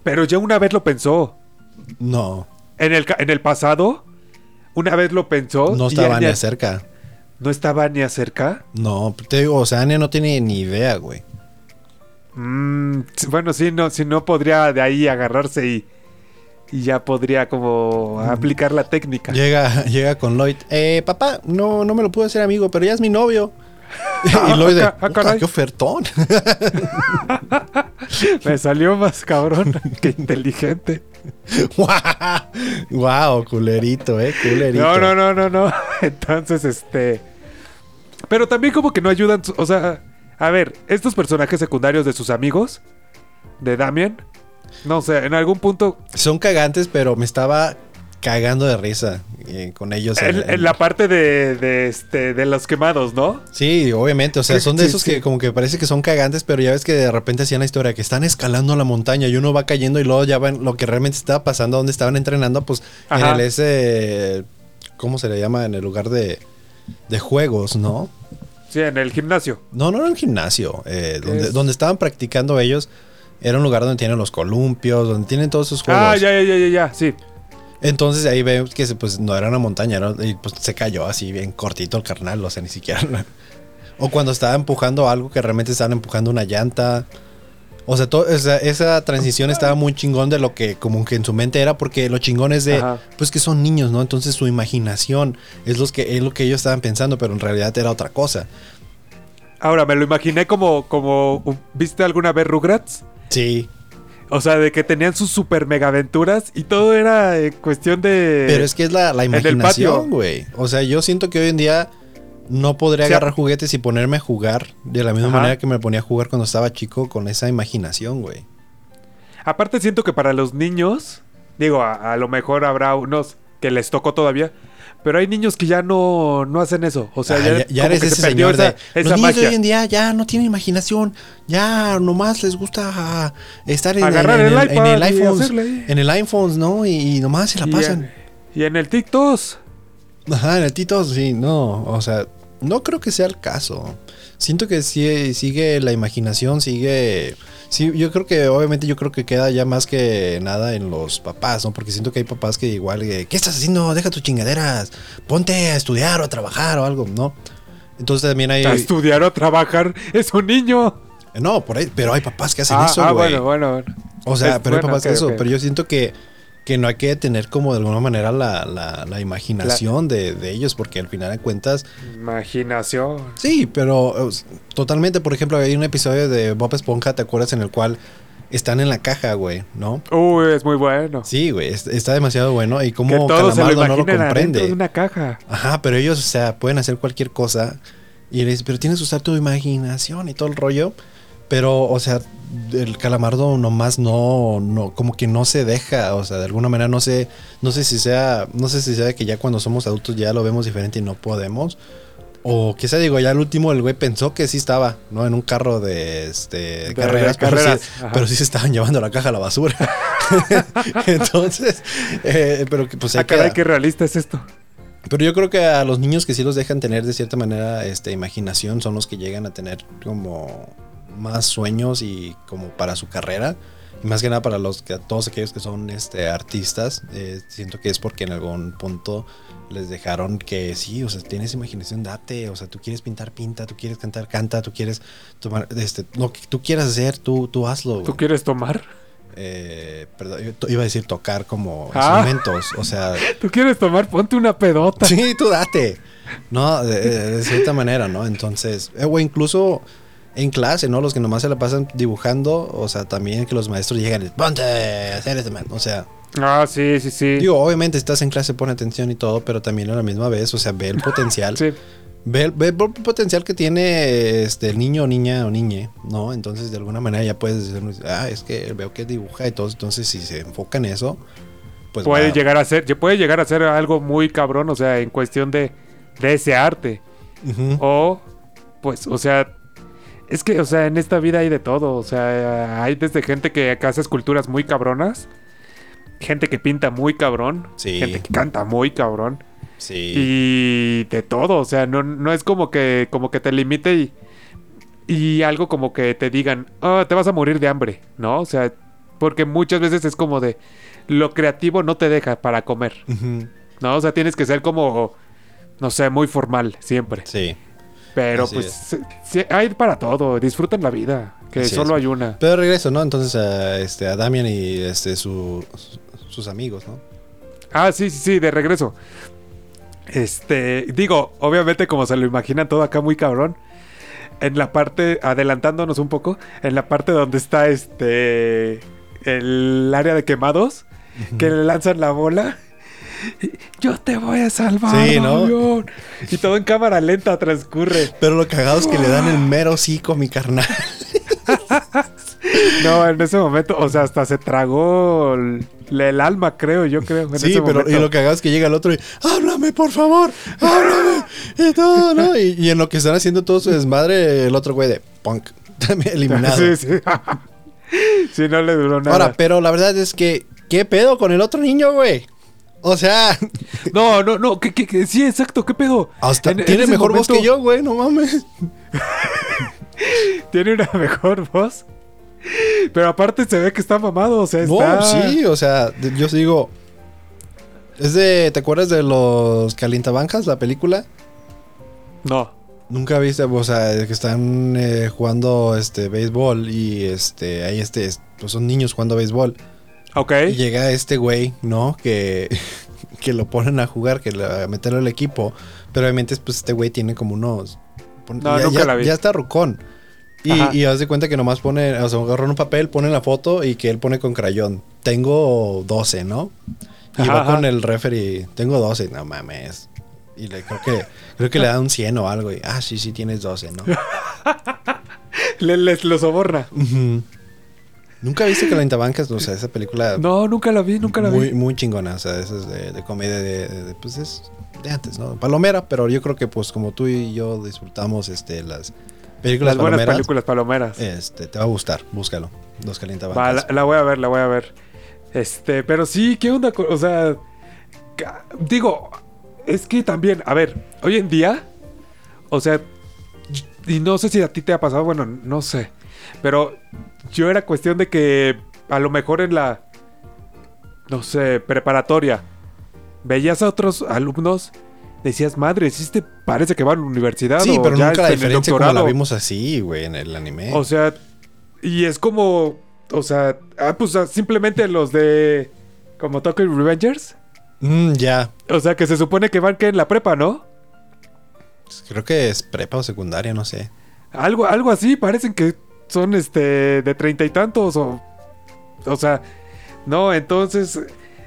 [SPEAKER 2] Pero ya una vez lo pensó.
[SPEAKER 3] No,
[SPEAKER 2] En el, en el pasado, una vez lo pensó.
[SPEAKER 3] no estaba
[SPEAKER 2] Anya-
[SPEAKER 3] cerca.
[SPEAKER 2] ¿No estaba ni cerca?
[SPEAKER 3] No, te digo, o sea, Anya no tiene ni idea, güey.
[SPEAKER 2] Mm, bueno, sí, no, si no podría de ahí agarrarse y, y ya podría como aplicar la técnica.
[SPEAKER 3] Llega, llega con Lloyd. Eh, papá, no, no me lo puedo hacer amigo, pero ya es mi novio.
[SPEAKER 2] Ah,
[SPEAKER 3] y Lloyd de,
[SPEAKER 2] ah,
[SPEAKER 3] qué ofertón.
[SPEAKER 2] Me salió más cabrón que inteligente.
[SPEAKER 3] wow, culerito, eh, culerito.
[SPEAKER 2] No, no, no, no, no. Entonces, este. Pero también como que no ayudan. O sea, a ver, estos personajes secundarios de sus amigos, de Damien, no sé, en algún punto,
[SPEAKER 3] Son cagantes, pero me estaba cagando de risa eh, con ellos.
[SPEAKER 2] en,
[SPEAKER 3] en-
[SPEAKER 2] en la parte de, de, este, de los quemados, ¿no?
[SPEAKER 3] Sí, obviamente, o sea, son de
[SPEAKER 2] sí,
[SPEAKER 3] esos
[SPEAKER 2] sí.
[SPEAKER 3] que como que parece que son cagantes, pero ya ves que de repente hacían la historia que están escalando la montaña y uno va cayendo y luego ya ven lo que realmente estaba pasando, donde estaban entrenando, pues
[SPEAKER 2] Ajá.
[SPEAKER 3] en el ese, ¿cómo se le llama? En el lugar de, de juegos, ¿no?
[SPEAKER 2] Sí, en el gimnasio.
[SPEAKER 3] No, no era un gimnasio, eh, donde,
[SPEAKER 2] es?
[SPEAKER 3] donde estaban practicando ellos. Era un lugar donde tienen los columpios, donde tienen todos esos juegos.
[SPEAKER 2] Ah, ya, ya, ya, ya, ya, sí.
[SPEAKER 3] Entonces ahí vemos que pues no era una montaña, y pues se cayó así bien cortito el carnal, o sea, ni siquiera. o cuando estaba empujando algo que realmente estaban empujando una llanta. O sea, to- esa, esa transición estaba muy chingón de lo que como que en su mente era, porque lo chingón es de,
[SPEAKER 2] Ajá.
[SPEAKER 3] pues que son niños, ¿no? Entonces su imaginación es, los que, es lo que ellos estaban pensando, pero en realidad era otra cosa.
[SPEAKER 2] Ahora, me lo imaginé como, como, ¿viste alguna vez Rugrats?
[SPEAKER 3] Sí.
[SPEAKER 2] O sea, de que tenían sus super mega aventuras y todo era eh, cuestión de...
[SPEAKER 3] Pero es que es la, la imaginación, güey. O sea, yo siento que hoy en día no podría agarrar juguetes y ponerme a jugar de la misma
[SPEAKER 2] Ajá.
[SPEAKER 3] manera que me ponía a jugar cuando estaba chico con esa imaginación, güey.
[SPEAKER 2] Aparte siento que para los niños, digo, a, a lo mejor habrá unos que les tocó todavía, pero hay niños que ya no, no hacen eso. O sea,
[SPEAKER 3] Ah,
[SPEAKER 2] ya,
[SPEAKER 3] ya, eres
[SPEAKER 2] que
[SPEAKER 3] ese señor de,
[SPEAKER 2] esa, esa
[SPEAKER 3] los niños de hoy en día ya no tienen imaginación, ya nomás les gusta estar en,
[SPEAKER 2] Agarrar
[SPEAKER 3] en-
[SPEAKER 2] el
[SPEAKER 3] en
[SPEAKER 2] y
[SPEAKER 3] iPhone, en el iPhone, ¿no? Y, y nomás se la
[SPEAKER 2] Y
[SPEAKER 3] pasan.
[SPEAKER 2] en, y en el TikTok.
[SPEAKER 3] Ajá, en el Tito, sí, no, o sea, no creo que sea el caso. Siento que sí, sigue la imaginación, sigue... Sí, yo creo que obviamente yo creo que queda ya más que nada en los papás, ¿no? Porque siento que hay papás que igual, eh, ¿qué estás haciendo? Deja tus chingaderas, ponte a estudiar o a trabajar o algo, ¿no? Entonces también hay...
[SPEAKER 2] A estudiar o a trabajar. Es un niño.
[SPEAKER 3] No, por ahí, pero hay papás que hacen
[SPEAKER 2] ah,
[SPEAKER 3] eso,
[SPEAKER 2] ah,
[SPEAKER 3] güey.
[SPEAKER 2] bueno, bueno, bueno.
[SPEAKER 3] O sea,
[SPEAKER 2] Es-
[SPEAKER 3] pero hay papás que
[SPEAKER 2] ok,
[SPEAKER 3] hacen eso. Pero yo siento que, que no hay que tener como de alguna manera la, la, la imaginación de, de ellos, porque al final de cuentas,
[SPEAKER 2] Imaginación.
[SPEAKER 3] sí, pero totalmente, por ejemplo, hay un episodio de Bob Esponja, ¿te acuerdas? En el cual están en la caja, güey, ¿no?
[SPEAKER 2] Uy, es muy bueno.
[SPEAKER 3] Sí, güey, es- está demasiado bueno y como
[SPEAKER 2] se lo
[SPEAKER 3] Calamardo no lo comprende.
[SPEAKER 2] de una caja.
[SPEAKER 3] Ajá, pero ellos, o sea, pueden hacer cualquier cosa. Y le dice, pero tienes que usar tu imaginación y todo el rollo. Pero, o sea, el calamardo nomás no, no, como que no se deja. O sea, de alguna manera no sé, no sé si sea, no sé si sea que ya cuando somos adultos ya lo vemos diferente y no podemos. O quizá digo, ya al último el güey pensó que sí estaba, ¿no? En un carro de, este, de
[SPEAKER 2] de
[SPEAKER 3] carreras, pero,
[SPEAKER 2] carreras,
[SPEAKER 3] sí, pero sí se estaban llevando la caja a la basura. Entonces, eh, pero que, pues
[SPEAKER 2] Ah, caray, qué realista es esto.
[SPEAKER 3] Pero yo creo que a los niños que sí los dejan tener de cierta manera este, imaginación son los que llegan a tener como más sueños y como para su carrera. Y más que nada para los que todos aquellos que son este, artistas, eh, siento que es porque en algún punto les dejaron que sí, o sea, tienes imaginación, date, o sea, tú quieres pintar, pinta, tú quieres cantar, canta, tú quieres tomar, este, lo que tú quieras hacer, tú, tú hazlo.
[SPEAKER 2] ¿Tú quieres tomar?
[SPEAKER 3] Eh, perdón, yo iba a decir tocar como
[SPEAKER 2] Ah.
[SPEAKER 3] instrumentos, o sea,
[SPEAKER 2] ¿Tú quieres tomar? Ponte una pedota.
[SPEAKER 3] Sí, tú date. No, de, de- de cierta manera, ¿no? Entonces, eh, o incluso en clase, ¿no? Los que nomás se la pasan dibujando, o sea, también que los maestros llegan y ponte a hacer este man. O sea,
[SPEAKER 2] Ah, sí, sí, sí.
[SPEAKER 3] digo, obviamente estás en clase, pone atención y todo, pero también a la misma vez, o sea, ve el potencial.
[SPEAKER 2] Sí.
[SPEAKER 3] Ve, el- ve el potencial que tiene este, el niño, niña o niñe, ¿no? Entonces, de alguna manera ya puedes decir, ah, es que veo que dibuja y todo. Entonces, si se enfoca en eso, pues
[SPEAKER 2] puede llegar a ser, puede llegar a ser algo muy cabrón, o sea, en cuestión de, de ese arte. O, pues, o sea, es que, o sea, en esta vida hay de todo. O sea, hay desde gente que hace esculturas muy cabronas, gente que pinta muy cabrón,
[SPEAKER 3] Sí.
[SPEAKER 2] gente que canta muy cabrón,
[SPEAKER 3] Sí.
[SPEAKER 2] y de todo. O sea, no, no es como que, como que te limite y, y algo como que te digan, "Ah, te vas a morir de hambre, ¿no? O sea, porque muchas veces es como de lo creativo no te deja para comer. ¿no? O sea, tienes que ser como, no sé, muy formal siempre.
[SPEAKER 3] Sí.
[SPEAKER 2] Pero
[SPEAKER 3] Así
[SPEAKER 2] pues sí, hay para todo, disfruten la vida, que
[SPEAKER 3] Así
[SPEAKER 2] solo
[SPEAKER 3] es.
[SPEAKER 2] hay una.
[SPEAKER 3] Pero regreso, ¿no? Entonces a, este, a Damian y este, su- sus amigos, ¿no?
[SPEAKER 2] Ah, sí, sí, sí, de regreso. Este, digo, obviamente como se lo imaginan todo acá muy cabrón. En la parte, adelantándonos un poco, en la parte donde está este, el área de quemados, que le lanzan la bola. Yo te voy a salvar,
[SPEAKER 3] Sí, ¿no?
[SPEAKER 2] Damián". Y todo en cámara lenta transcurre.
[SPEAKER 3] Pero lo cagado es que le dan el mero cico a mi carnal.
[SPEAKER 2] No, en ese momento, o sea, hasta se tragó el, el alma, creo, yo creo. en
[SPEAKER 3] Sí,
[SPEAKER 2] ese
[SPEAKER 3] pero y
[SPEAKER 2] momento.
[SPEAKER 3] lo cagado es que llega el otro y háblame, por favor, háblame. Y todo, ¿no? Y, y en lo que están haciendo todo su desmadre, el otro güey de punk, también eliminado.
[SPEAKER 2] Sí, sí. sí, no le duró nada.
[SPEAKER 3] Ahora, pero la verdad es que, ¿qué pedo con el otro niño, güey? O sea,
[SPEAKER 2] No, no, no, que, que- que- sí, exacto, ¿qué pedo?
[SPEAKER 3] hasta
[SPEAKER 2] En- en
[SPEAKER 3] tiene mejor voz que yo, güey, no mames.
[SPEAKER 2] Tiene una mejor voz. Pero aparte se ve que está mamado, o sea,
[SPEAKER 3] No,
[SPEAKER 2] está...
[SPEAKER 3] sí, o sea, yo digo. Es de. ¿Te acuerdas de los Calientabancas, la película?
[SPEAKER 2] No.
[SPEAKER 3] Nunca viste, o sea, que están eh, jugando este béisbol y este. Ahí este. Pues son niños jugando béisbol.
[SPEAKER 2] Ok.
[SPEAKER 3] Y llega este güey, ¿no? Que. Que lo ponen a jugar, que a meterlo al equipo. Pero obviamente, pues este güey tiene como unos.
[SPEAKER 2] No,
[SPEAKER 3] ya,
[SPEAKER 2] nunca
[SPEAKER 3] ya-
[SPEAKER 2] la vi.
[SPEAKER 3] ya está rucón. Y,
[SPEAKER 2] Ajá.
[SPEAKER 3] y haz de cuenta que nomás pone, o sea, agarran un papel, ponen la foto y que él pone con crayón. Tengo 12, ¿no? Y
[SPEAKER 2] Ajá,
[SPEAKER 3] va con el referee, tengo 12, no mames. Y le creo que creo que le da un 100 o algo y ah, sí, sí tienes 12, ¿no?
[SPEAKER 2] Le, les lo soborna.
[SPEAKER 3] Ujú. ¿Nunca viste Bancas? O sea, esa película
[SPEAKER 2] No, nunca la vi, nunca la
[SPEAKER 3] muy,
[SPEAKER 2] vi.
[SPEAKER 3] muy chingona. O sea, esa es de, de comedia de, de- de- Pues es de antes, ¿no? Palomera, pero yo creo que pues como tú y yo disfrutamos este, las películas
[SPEAKER 2] Las buenas
[SPEAKER 3] palomeras,
[SPEAKER 2] películas palomeras.
[SPEAKER 3] este, te va a gustar. Búscalo. Los Calientabancas.
[SPEAKER 2] Va, la, la voy a ver, la voy a ver. Este, pero sí, ¿qué onda? O sea, digo, es que también, a ver, hoy en día, o sea, y no sé si a ti te ha pasado, bueno, no sé, pero yo era cuestión de que a lo mejor en la, no sé, preparatoria, veías a otros alumnos, decías, madre, este parece que va a la universidad.
[SPEAKER 3] Sí,
[SPEAKER 2] o
[SPEAKER 3] pero
[SPEAKER 2] ya
[SPEAKER 3] nunca la diferencia como la
[SPEAKER 2] doctorado".
[SPEAKER 3] vimos así, güey, en el anime.
[SPEAKER 2] O sea, y es como, o sea, ah, pues ah, simplemente los de como Tokyo Revengers.
[SPEAKER 3] Mm, ya.
[SPEAKER 2] O sea, que se supone que van que en la prepa, ¿no?
[SPEAKER 3] Creo que es prepa o secundaria, no sé.
[SPEAKER 2] Algo, algo así, parecen que son este de treinta y tantos o. O sea, no, entonces.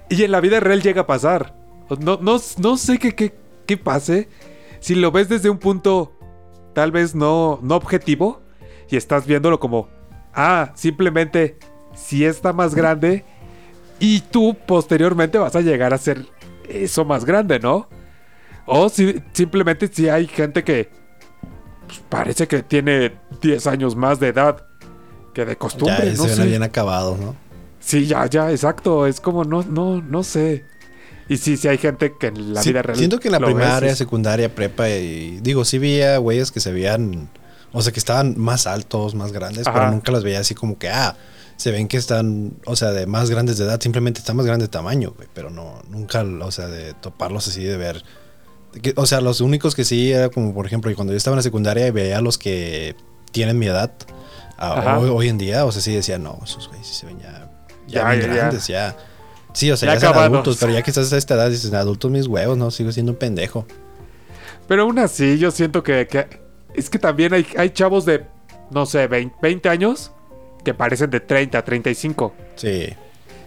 [SPEAKER 2] Y en la vida real llega a pasar. No, no, no sé qué, qué, qué pase. Si lo ves desde un punto tal vez no, no objetivo. Y estás viéndolo como. Ah, simplemente si está más grande. Y tú posteriormente vas a llegar a ser eso más grande, ¿no? O si simplemente si hay gente que pues, parece que tiene 10 años más de edad que de
[SPEAKER 3] Ya
[SPEAKER 2] costumbre,
[SPEAKER 3] se
[SPEAKER 2] no sé.
[SPEAKER 3] bien acabados, ¿no?
[SPEAKER 2] Sí, ya, ya, exacto. Es como no, no, no sé. Y sí, sí hay gente que en la
[SPEAKER 3] Sí,
[SPEAKER 2] vida real.
[SPEAKER 3] Siento que en la
[SPEAKER 2] ves,
[SPEAKER 3] primaria,
[SPEAKER 2] es-
[SPEAKER 3] secundaria, prepa y digo, sí veía güeyes que se veían, o sea, que estaban más altos, más grandes,
[SPEAKER 2] Ajá.
[SPEAKER 3] pero nunca los veía así como que, ah, se ven que están, o sea, de más grandes de edad, simplemente están más grandes de tamaño, güey, pero no, nunca, o sea, de toparlos así, de ver. Que- o sea, los únicos que sí era como, por ejemplo, cuando yo estaba en la secundaria y veía a los que tienen mi edad, a- hoy, hoy en día, o sea, sí decía, no, esos güeyes sí se ven ya, ya,
[SPEAKER 2] Ya,
[SPEAKER 3] bien
[SPEAKER 2] ya,
[SPEAKER 3] grandes, ya. Sí, o sea,
[SPEAKER 2] Ya
[SPEAKER 3] ya, son adultos, pero ya que estás a esta edad, dices, adultos mis huevos, no, sigo siendo un pendejo.
[SPEAKER 2] Pero aún así, yo siento que, que- es que también hay, hay chavos de, no sé, 20, 20 años que parecen de 30, 35.
[SPEAKER 3] Sí,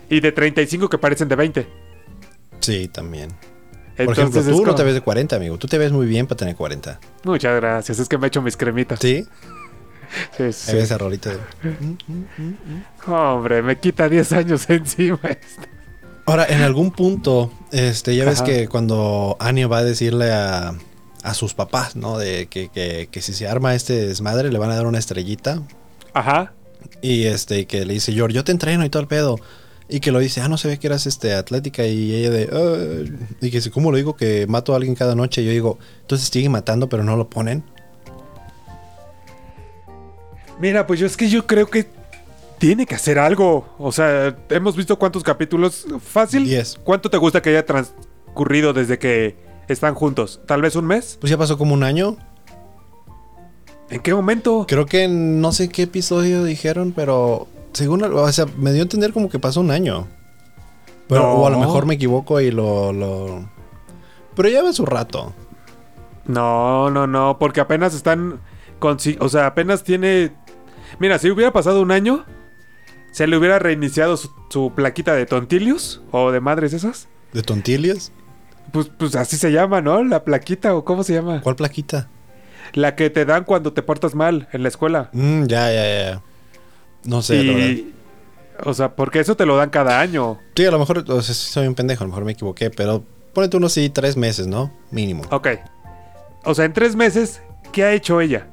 [SPEAKER 2] Y de 35 que parecen de 20.
[SPEAKER 3] sí, también. Por
[SPEAKER 2] Entonces
[SPEAKER 3] ejemplo, tú no te ves de 40, amigo. Tú te ves muy bien para tener 40.
[SPEAKER 2] Muchas gracias, es que me he hecho mis cremitas.
[SPEAKER 3] ¿Sí?
[SPEAKER 2] Sí, sí.
[SPEAKER 3] esa rolita de...
[SPEAKER 2] Hombre, me quita 10 años encima. este.
[SPEAKER 3] Ahora, en algún punto, este, ya ves que cuando Anya va a decirle a, a sus papás, ¿no? De que, que- que si se arma este desmadre le van a dar una estrellita.
[SPEAKER 2] Ajá.
[SPEAKER 3] Y este, y que le dice, George, yo te entreno y todo el pedo. Y que lo dice, ah, no se ve que eras este, atlética. Y ella de, "Ah", y que dice, ¿cómo lo digo? Que mato a alguien cada noche. Y yo digo, entonces sigue matando, pero no lo ponen.
[SPEAKER 2] Mira, pues yo es que yo creo que tiene que hacer algo. O sea, hemos visto cuántos capítulos. Fácil.
[SPEAKER 3] Diez.
[SPEAKER 2] ¿Cuánto te gusta que haya transcurrido desde que están juntos? ¿Tal vez un mes?
[SPEAKER 3] Pues ya pasó como un año.
[SPEAKER 2] ¿En qué momento?
[SPEAKER 3] Creo que no sé qué episodio dijeron, pero según, o sea, me dio a entender como que pasó un año. Pero,
[SPEAKER 2] No.
[SPEAKER 3] O a lo mejor me equivoco y lo, lo... Pero ya va su rato.
[SPEAKER 2] No, no, no, porque apenas están consi- o sea, apenas tiene Mira, si hubiera pasado un año, se le hubiera reiniciado su, su plaquita de tontilius o de madres esas.
[SPEAKER 3] ¿De tontillas?
[SPEAKER 2] Pues, pues así se llama, ¿no? La plaquita o cómo se llama.
[SPEAKER 3] ¿Cuál plaquita?
[SPEAKER 2] La que te dan cuando te portas mal en la escuela.
[SPEAKER 3] Mm, ya, ya, ya. No sé, la verdad.
[SPEAKER 2] o sea, porque eso te lo dan cada año.
[SPEAKER 3] Sí, a lo mejor, o sea, sí soy un pendejo, a lo mejor me equivoqué, pero ponete unos sí, tres meses, ¿no? Mínimo.
[SPEAKER 2] Ok. O sea, en tres meses, ¿qué ha hecho ella?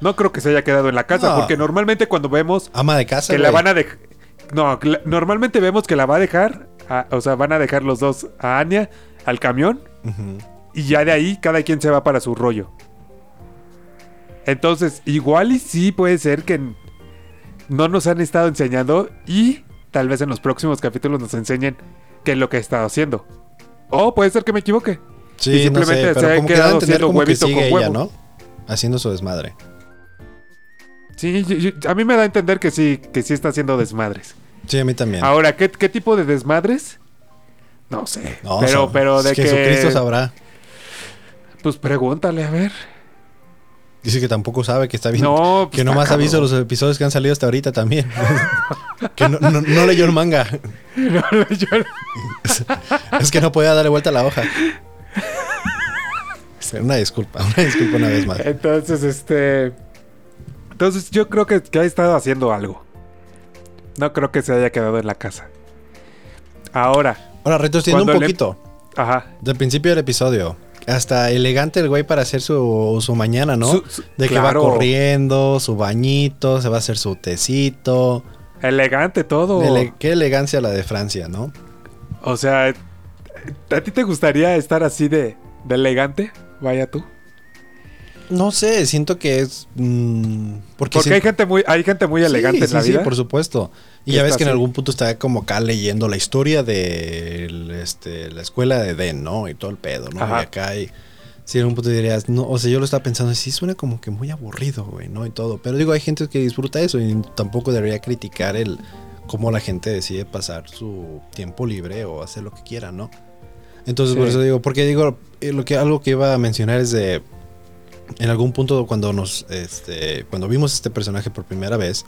[SPEAKER 2] No creo que se haya quedado en la casa,
[SPEAKER 3] No.
[SPEAKER 2] porque normalmente cuando vemos
[SPEAKER 3] Ama de casa,
[SPEAKER 2] que la van a dejar... No, normalmente vemos que la va a dejar, a- o sea, van a dejar los dos a Anya al camión y ya de ahí cada quien se va para su rollo. Entonces, igual y sí puede ser que no nos han estado enseñando y tal vez en los próximos capítulos nos enseñen qué es lo que ha estado haciendo. O puede ser que me equivoque.
[SPEAKER 3] Sí,
[SPEAKER 2] Y simplemente
[SPEAKER 3] no sé,
[SPEAKER 2] se
[SPEAKER 3] pero como que
[SPEAKER 2] quedado
[SPEAKER 3] que
[SPEAKER 2] huevito
[SPEAKER 3] sigue
[SPEAKER 2] con
[SPEAKER 3] ella,
[SPEAKER 2] huevo.
[SPEAKER 3] ¿no? Haciendo su desmadre.
[SPEAKER 2] Sí, yo- yo- a mí me da a entender que sí, que sí está haciendo desmadres.
[SPEAKER 3] Sí, a mí también.
[SPEAKER 2] Ahora, ¿qué, qué tipo de desmadres? No sé.
[SPEAKER 3] No,
[SPEAKER 2] pero, pero de
[SPEAKER 3] Jesucristo
[SPEAKER 2] que.
[SPEAKER 3] sabrá.
[SPEAKER 2] Pues pregúntale, a ver.
[SPEAKER 3] Dice que tampoco sabe que está bien.
[SPEAKER 2] No, pues
[SPEAKER 3] que nomás ha visto los episodios que han salido hasta ahorita también. que no, no- no leyó el manga.
[SPEAKER 2] No, no, yo-
[SPEAKER 3] Es que no podía darle vuelta a la hoja. Una disculpa, una disculpa una vez más.
[SPEAKER 2] Entonces, este. Entonces, yo creo que, que ha estado haciendo algo. No creo que se haya quedado en la casa. Ahora,
[SPEAKER 3] Ahora, retrocediendo un
[SPEAKER 2] le-
[SPEAKER 3] poquito.
[SPEAKER 2] ajá.
[SPEAKER 3] Del principio del episodio. Hasta elegante el güey para hacer su, su mañana, ¿no?
[SPEAKER 2] Su- su-
[SPEAKER 3] de que
[SPEAKER 2] claro,
[SPEAKER 3] va corriendo, su bañito, se va a hacer su tecito.
[SPEAKER 2] Elegante todo.
[SPEAKER 3] Ele- qué elegancia la de Francia, ¿no?
[SPEAKER 2] O sea, ¿a ti te gustaría estar así de, de elegante? Vaya tú.
[SPEAKER 3] No sé, siento que es. mm, porque
[SPEAKER 2] hay gente muy, hay gente muy
[SPEAKER 3] Sí,
[SPEAKER 2] elegante en
[SPEAKER 3] sí,
[SPEAKER 2] la
[SPEAKER 3] sí,
[SPEAKER 2] vida.
[SPEAKER 3] por supuesto. Y ya ves que en algún punto está como acá leyendo la historia de el, este, la escuela de Den, ¿no? Y todo el pedo, ¿no?
[SPEAKER 2] Ajá.
[SPEAKER 3] Y acá hay. Sí, en algún punto dirías, no, o sea, yo lo estaba pensando, sí suena como que muy aburrido, güey, ¿no? Y todo. Pero digo, hay gente que disfruta eso y tampoco debería criticar el cómo la gente decide pasar su tiempo libre o hacer lo que quiera, ¿no? Entonces, por
[SPEAKER 2] Sí.
[SPEAKER 3] eso digo, porque digo, eh, lo que algo que iba a mencionar es de en algún punto cuando nos este cuando vimos este personaje por primera vez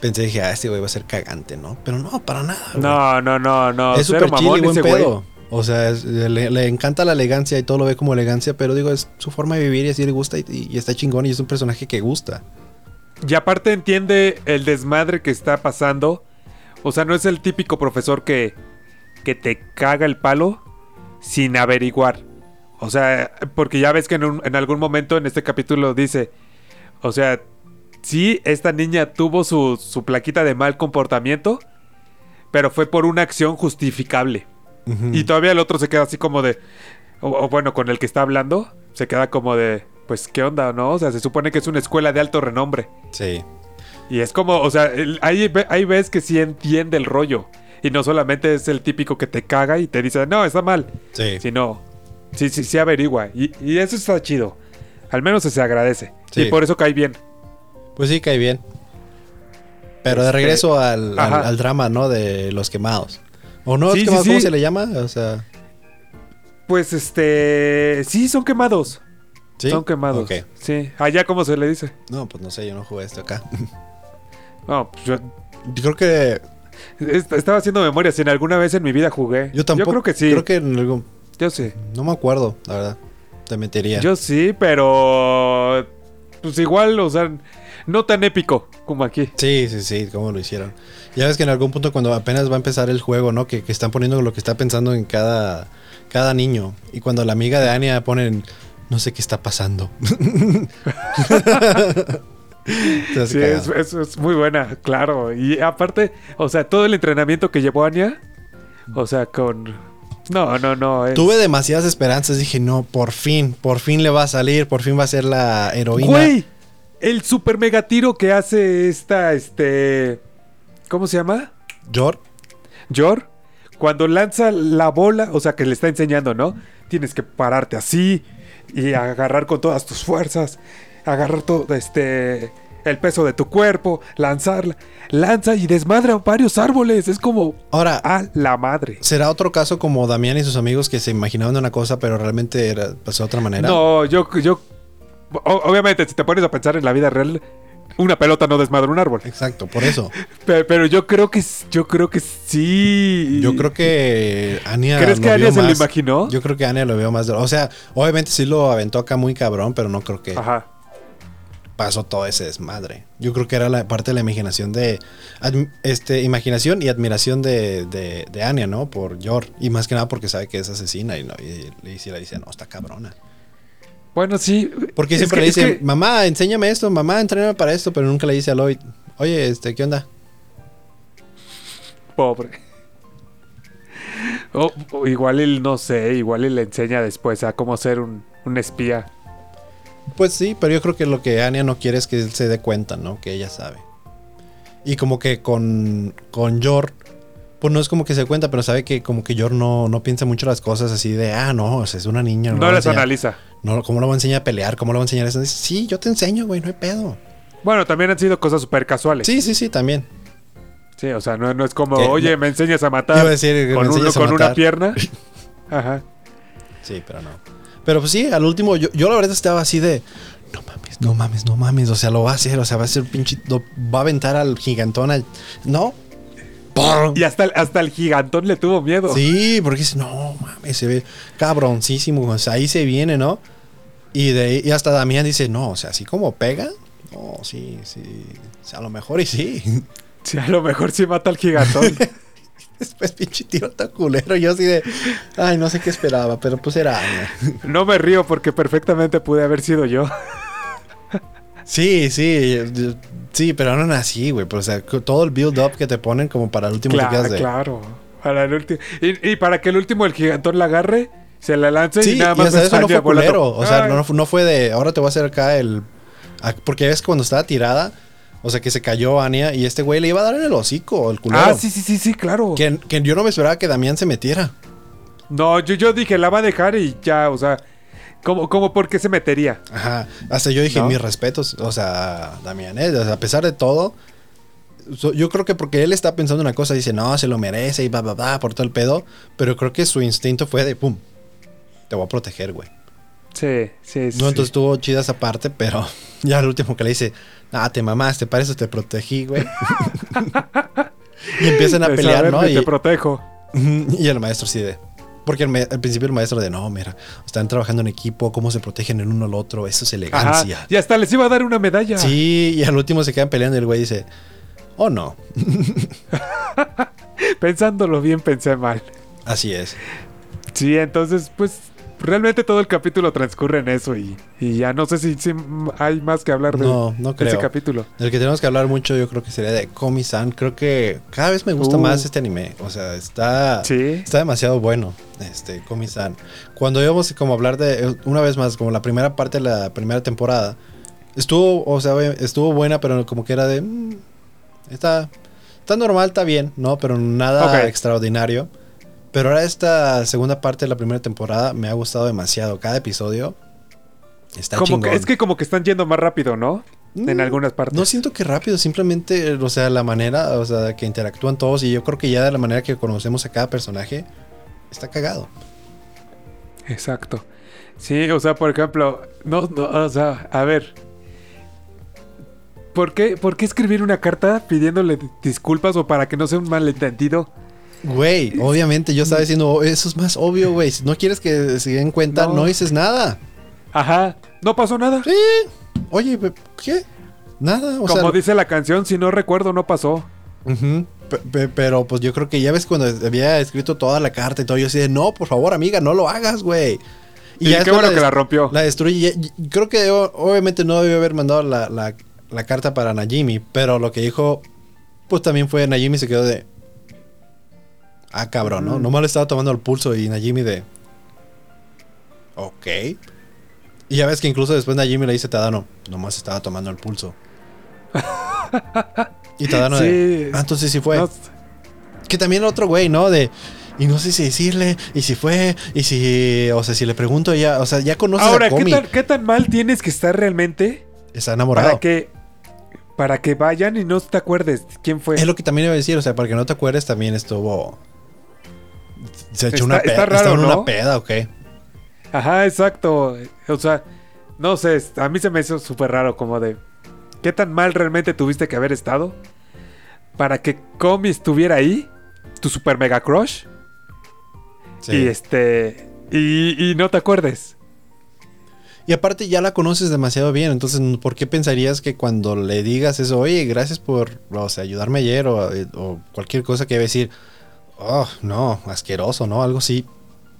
[SPEAKER 3] pensé dije ah este güey va a ser cagante no pero no para nada güey.
[SPEAKER 2] No, no, no, no.
[SPEAKER 3] es súper chill
[SPEAKER 2] mamón
[SPEAKER 3] y buen
[SPEAKER 2] güey.
[SPEAKER 3] pedo o sea es- le, le encanta la elegancia y todo lo ve como elegancia pero digo es su forma de vivir y así le gusta y, y está chingón y es un personaje que gusta
[SPEAKER 2] Y aparte entiende el desmadre que está pasando. O sea, no es el típico profesor que, que te caga el palo sin averiguar. O sea, porque ya ves que en, un- en algún momento en este capítulo dice, o sea, sí, esta niña tuvo su, su plaquita de mal comportamiento, pero fue por una acción justificable. Y todavía el otro se queda así como de. O, o bueno, con el que está hablando, se queda como de. Pues, ¿qué onda, no? O sea, se supone que es una escuela de alto renombre.
[SPEAKER 3] sí
[SPEAKER 2] Y es como, o sea, ahí ves que sí entiende el rollo. Y no solamente es el típico que te caga y te dice, no, está mal.
[SPEAKER 3] sí
[SPEAKER 2] Sino, sí, sí, sí averigua. Y, y eso está chido. Al menos se agradece.
[SPEAKER 3] Sí.
[SPEAKER 2] Y por eso cae bien.
[SPEAKER 3] pues sí cae bien pero de
[SPEAKER 2] Este,
[SPEAKER 3] regreso al, al,
[SPEAKER 2] ajá.
[SPEAKER 3] al drama no de los quemados o no los
[SPEAKER 2] Sí, sí,
[SPEAKER 3] quemados
[SPEAKER 2] sí.
[SPEAKER 3] cómo se le llama o sea
[SPEAKER 2] Pues este. Sí, son quemados.
[SPEAKER 3] sí
[SPEAKER 2] Son quemados. Sí. Allá, ¿cómo se le dice?
[SPEAKER 3] no pues no sé yo no jugué esto acá
[SPEAKER 2] No, pues yo,
[SPEAKER 3] Yo creo que
[SPEAKER 2] Est- Estaba haciendo memoria si en alguna vez en mi vida jugué.
[SPEAKER 3] yo tampoco.
[SPEAKER 2] Yo creo que sí.
[SPEAKER 3] Creo que en algún.
[SPEAKER 2] Yo sí.
[SPEAKER 3] No me acuerdo, la verdad. Te metería.
[SPEAKER 2] Yo sí, pero. Pues igual, o sea, no tan épico como aquí.
[SPEAKER 3] Sí, sí, sí, cómo lo hicieron. Ya ves que en algún punto cuando apenas va a empezar el juego, ¿no? Que, que están poniendo lo que está pensando en cada, cada niño. Y cuando la amiga de Anya ponen, no sé qué está pasando.
[SPEAKER 2] Sí, es, es- es muy buena, claro. Y aparte, o sea, todo el entrenamiento que llevó Anya, o sea, con. No, no, no. es-
[SPEAKER 3] Tuve demasiadas esperanzas. Dije, no, por fin, por fin le va a salir, por fin va a ser la heroína.
[SPEAKER 2] Güey, el super mega tiro que hace esta, este. ¿Cómo se llama?
[SPEAKER 3] Jor,
[SPEAKER 2] Jor, cuando lanza la bola, o sea que le está enseñando, ¿no? Tienes que pararte así y agarrar con todas tus fuerzas, agarrar todo este el peso de tu cuerpo, lanzarla, lanza y desmadra varios árboles, es como
[SPEAKER 3] Ahora,
[SPEAKER 2] a la madre.
[SPEAKER 3] ¿será otro caso como Damián y sus amigos que se imaginaban una cosa, pero realmente era, pasó de otra manera?
[SPEAKER 2] No, yo yo obviamente si te pones a pensar en la vida real una pelota no desmadra un árbol,
[SPEAKER 3] Exacto, por eso.
[SPEAKER 2] Pe- pero, yo creo que yo creo que sí.
[SPEAKER 3] Yo creo que Anya.
[SPEAKER 2] ¿Crees
[SPEAKER 3] lo
[SPEAKER 2] que
[SPEAKER 3] vio
[SPEAKER 2] se lo imaginó?
[SPEAKER 3] Yo creo que Anya lo veo más. de- O sea, obviamente sí lo aventó acá muy cabrón, pero no creo que
[SPEAKER 2] Ajá.
[SPEAKER 3] Pasó todo ese desmadre. Yo creo que era la parte de la imaginación de. este, imaginación y admiración de, de, de Anya, ¿no? Por Yor. Y más que nada porque sabe que es asesina y, no, y, y si le dice, no, está cabrona.
[SPEAKER 2] Bueno, sí.
[SPEAKER 3] Porque siempre
[SPEAKER 2] que-
[SPEAKER 3] le dice,
[SPEAKER 2] que-
[SPEAKER 3] mamá, enséñame esto, mamá, entréname para esto, pero nunca le dice a Lloyd, oye, este, ¿qué onda?
[SPEAKER 2] Pobre. O, o igual él, no sé, igual él le enseña después a cómo ser un, un espía.
[SPEAKER 3] Pues sí, pero yo creo que lo que Anya no quiere es que él se dé cuenta, ¿no? Que ella sabe. Y como que con, con Yor, pues no es como que se cuenta, pero sabe que como que Yor no, no piensa mucho las cosas así de, ah, no, o sea, es una niña.
[SPEAKER 2] No,
[SPEAKER 3] a
[SPEAKER 2] las analiza.
[SPEAKER 3] No, ¿cómo lo voy a enseñar a pelear? ¿Cómo lo voy a enseñar eso? Dice, sí, yo te enseño, güey, no hay pedo.
[SPEAKER 2] Bueno, también han sido cosas súper casuales.
[SPEAKER 3] Sí, sí, sí, también.
[SPEAKER 2] Sí, o sea, no, no es como,
[SPEAKER 3] ¿Qué?
[SPEAKER 2] oye, me enseñas a matar
[SPEAKER 3] Iba a decir
[SPEAKER 2] con, uno-
[SPEAKER 3] a
[SPEAKER 2] con una pierna. Ajá.
[SPEAKER 3] Sí, pero no. Pero pues sí, al último, yo, yo la verdad estaba así de. No mames, no mames, no mames. O sea, lo va a hacer, o sea, va a ser pinche. lo- va a aventar al gigantón al. ¿No? ¡Pum!
[SPEAKER 2] Y hasta, el- hasta el gigantón le tuvo miedo.
[SPEAKER 3] Sí, porque dice, no mames, se ve cabroncísimo. O sea, ahí se viene, ¿no? Y de y hasta Damián dice, no, o sea, así como pega. No, sí, sí. O sea, a lo mejor y sí.
[SPEAKER 2] Sí, a lo mejor sí mata al gigantón.
[SPEAKER 3] Después pinche tiro tan culero. Yo así de. Ay, no sé qué esperaba, pero pues era Anya.
[SPEAKER 2] no me río porque perfectamente pude haber sido yo.
[SPEAKER 3] Sí, sí. Sí, pero no así, güey. Pero, o sea, todo el build-up que te ponen como para el último te
[SPEAKER 2] Claro,
[SPEAKER 3] quedas de.
[SPEAKER 2] claro. Para el último. Y, y para que el último el gigantón la agarre, se la lance
[SPEAKER 3] Sí,
[SPEAKER 2] y
[SPEAKER 3] y
[SPEAKER 2] nada más
[SPEAKER 3] hasta
[SPEAKER 2] ves
[SPEAKER 3] eso no fue culero. O sea, no, no fue de. Ahora te voy a hacer acá el. Porque ves cuando estaba tirada. O sea, que se cayó Anya y este güey le iba a dar en el hocico, el culero.
[SPEAKER 2] Ah, sí, sí, sí, sí, claro.
[SPEAKER 3] Que, que yo no me esperaba que Damián se metiera.
[SPEAKER 2] No, yo, yo dije, la va a dejar y ya, o sea, como, como por qué se metería.
[SPEAKER 3] Ajá. Hasta yo dije,
[SPEAKER 2] ¿No?
[SPEAKER 3] mis respetos. O sea, Damián, ¿eh? O sea, a pesar de todo. Yo creo que porque él está pensando una cosa, dice, no, se lo merece y va, va, va, por todo el pedo. Pero creo que su instinto fue de, pum, te voy a proteger, güey.
[SPEAKER 2] Sí, sí, sí.
[SPEAKER 3] No, entonces estuvo chida esa parte, pero ya el último que le dice, ah, te mamaste, para eso te protegí, güey. y empiezan a
[SPEAKER 2] De
[SPEAKER 3] pelear, ¿no? Y,
[SPEAKER 2] Te protejo.
[SPEAKER 3] y el maestro sí de... Porque al, principio el maestro de, no, mira, están trabajando en equipo, cómo se protegen el uno al otro, eso es
[SPEAKER 2] Ajá.
[SPEAKER 3] elegancia.
[SPEAKER 2] Y hasta les iba a dar una medalla.
[SPEAKER 3] Sí, y al último se quedan peleando y el güey dice, oh no,
[SPEAKER 2] Pensándolo bien, pensé mal.
[SPEAKER 3] así es.
[SPEAKER 2] Sí, entonces, pues, realmente todo el capítulo transcurre en eso y, y ya no sé si, si hay más que hablar de,
[SPEAKER 3] No, no
[SPEAKER 2] de ese
[SPEAKER 3] creo.
[SPEAKER 2] capítulo.
[SPEAKER 3] El que tenemos que hablar mucho yo creo que sería de Komi-san. Creo que cada vez me gusta
[SPEAKER 2] Uh.
[SPEAKER 3] más este anime. O sea, está...
[SPEAKER 2] Sí.
[SPEAKER 3] Está demasiado bueno, este, Komi-san. Cuando íbamos como a hablar de, una vez más, como la primera parte de la primera temporada, estuvo, o sea, estuvo buena, pero como que era de, mm, está, está normal, está bien, ¿no? Pero nada
[SPEAKER 2] Ok.
[SPEAKER 3] extraordinario. Pero ahora esta segunda parte de la primera temporada me ha gustado demasiado. Cada episodio está
[SPEAKER 2] Como
[SPEAKER 3] chingón.
[SPEAKER 2] que, es que como que están yendo más rápido, ¿no? En
[SPEAKER 3] Mm,
[SPEAKER 2] algunas partes.
[SPEAKER 3] No siento que rápido, simplemente, o sea, la manera, o sea, que interactúan todos y yo creo que ya de la manera que conocemos a cada personaje, está cagado.
[SPEAKER 2] Exacto. Sí, o sea, por ejemplo, no, no, o sea, a ver. ¿Por qué, ¿Por qué escribir una carta pidiéndole disculpas o para que no sea un malentendido?
[SPEAKER 3] Güey, obviamente yo estaba diciendo, "Oh, eso es más obvio, güey. Si no quieres que se den cuenta, no,
[SPEAKER 2] No.
[SPEAKER 3] dices nada.
[SPEAKER 2] Ajá, no pasó nada.
[SPEAKER 3] Sí. Oye, ¿qué? Nada, o
[SPEAKER 2] Como
[SPEAKER 3] sea.
[SPEAKER 2] dice la canción, si no recuerdo, no pasó.
[SPEAKER 3] pe- pero pues yo creo que ya ves cuando había escrito toda la carta y todo, yo decía, no, por favor, amiga, no lo hagas, güey.
[SPEAKER 2] Y,
[SPEAKER 3] ya
[SPEAKER 2] qué bueno que la rompió.
[SPEAKER 3] La y creo que obviamente no debió haber mandado la, la- la carta para Najimi, pero lo que dijo, pues también fue Najimi se quedó de. Ah, cabrón, ¿no?
[SPEAKER 2] Mm.
[SPEAKER 3] Nomás le estaba tomando el pulso y Najimi de. Ok. Y ya ves que incluso después Najimi le dice a Tadano, nomás estaba tomando el pulso. y Tadano de.
[SPEAKER 2] Sí.
[SPEAKER 3] Ah, entonces sí fue.
[SPEAKER 2] No,
[SPEAKER 3] Que también otro güey, ¿no? De. Y no sé si decirle, y si fue, y si. O sea, si le pregunto ya. O sea, ya conoces
[SPEAKER 2] Ahora,
[SPEAKER 3] a
[SPEAKER 2] ¿qué
[SPEAKER 3] Komi.
[SPEAKER 2] tan, ¿qué tan mal tienes que estar realmente
[SPEAKER 3] Está enamorado.
[SPEAKER 2] para que, para que vayan y no te acuerdes quién fue?
[SPEAKER 3] Es lo que también iba a decir, o sea, para que no te acuerdes, también estuvo. Se echó una peda.
[SPEAKER 2] raro, ¿no?
[SPEAKER 3] una peda, ok.
[SPEAKER 2] Ajá, exacto. O sea, no sé, a mí se me hizo súper raro como de... ¿Qué tan mal realmente tuviste que haber estado? Para que Comi estuviera ahí, tu super mega crush,
[SPEAKER 3] Sí.
[SPEAKER 2] y este... Y, y no te acuerdes.
[SPEAKER 3] Y aparte ya la conoces demasiado bien, entonces ¿por qué pensarías que cuando le digas eso, oye, gracias por o sea, ayudarme ayer o, o cualquier cosa que iba a decir, oh, no, asqueroso, ¿no? Algo así.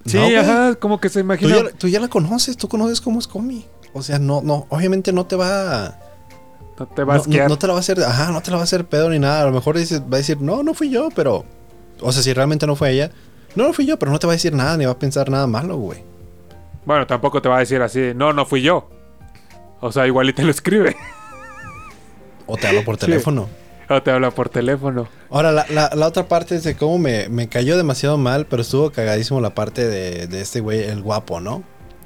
[SPEAKER 2] Sí,
[SPEAKER 3] No,
[SPEAKER 2] ajá, como que se
[SPEAKER 3] Tú
[SPEAKER 2] imagina...
[SPEAKER 3] ya, tú ya la conoces, tú conoces cómo es Comi. O sea, no, no, obviamente no te va a...
[SPEAKER 2] No te va a
[SPEAKER 3] no, te la va a hacer, ajá, no te la va a hacer pedo ni nada. A lo mejor dices- va a decir, no, no fui yo, pero. O sea, si realmente no fue ella, no, no fui yo, pero no te va a decir nada ni va a pensar nada malo, güey.
[SPEAKER 2] Bueno, tampoco te va a decir así, no, no fui yo. O sea, igual y te lo escribe.
[SPEAKER 3] O te hablo por
[SPEAKER 2] Sí. O te habla por teléfono.
[SPEAKER 3] Ahora, la, la- la otra parte es de cómo me, me cayó demasiado mal, pero estuvo cagadísimo la parte de, de este güey, el guapo, ¿no?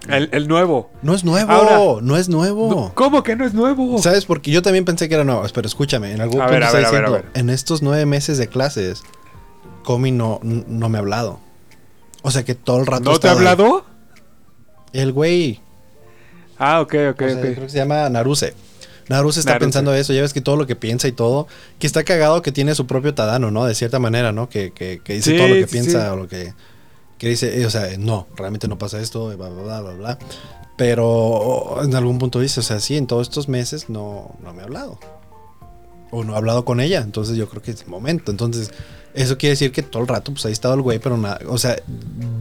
[SPEAKER 2] El, el nuevo.
[SPEAKER 3] No es nuevo,
[SPEAKER 2] Ahora-
[SPEAKER 3] no es nuevo.
[SPEAKER 2] No, ¿Cómo que no es nuevo?
[SPEAKER 3] ¿Sabes? Porque yo también pensé que era nuevo. Pero escúchame, en algún
[SPEAKER 2] A
[SPEAKER 3] punto
[SPEAKER 2] ver,
[SPEAKER 3] está
[SPEAKER 2] ver,
[SPEAKER 3] diciendo,
[SPEAKER 2] ver.
[SPEAKER 3] en estos nueve meses de clases, Comi no, no me ha hablado. O sea que todo el rato
[SPEAKER 2] ¿No te ha
[SPEAKER 3] ahí.
[SPEAKER 2] hablado?
[SPEAKER 3] El güey,
[SPEAKER 2] Ah, ok, ok,
[SPEAKER 3] o sea,
[SPEAKER 2] ok.
[SPEAKER 3] creo que se llama Naruse. Naruse está pensando eso, ya ves que todo lo que piensa y todo, que está cagado que tiene su propio Tadano, ¿no? De cierta manera, ¿no? Que, que- que dice
[SPEAKER 2] Sí,
[SPEAKER 3] todo lo que piensa
[SPEAKER 2] sí.
[SPEAKER 3] o lo que, que dice, eh, o sea, no, realmente no pasa esto, bla, bla, bla, bla, bla. Pero en algún punto dice, o sea, sí, en todos estos meses no, no me ha hablado. o no ha hablado con ella. Entonces yo creo que es el momento. Entonces, eso quiere decir que todo el rato, pues ahí estaba el güey, pero nada, o sea,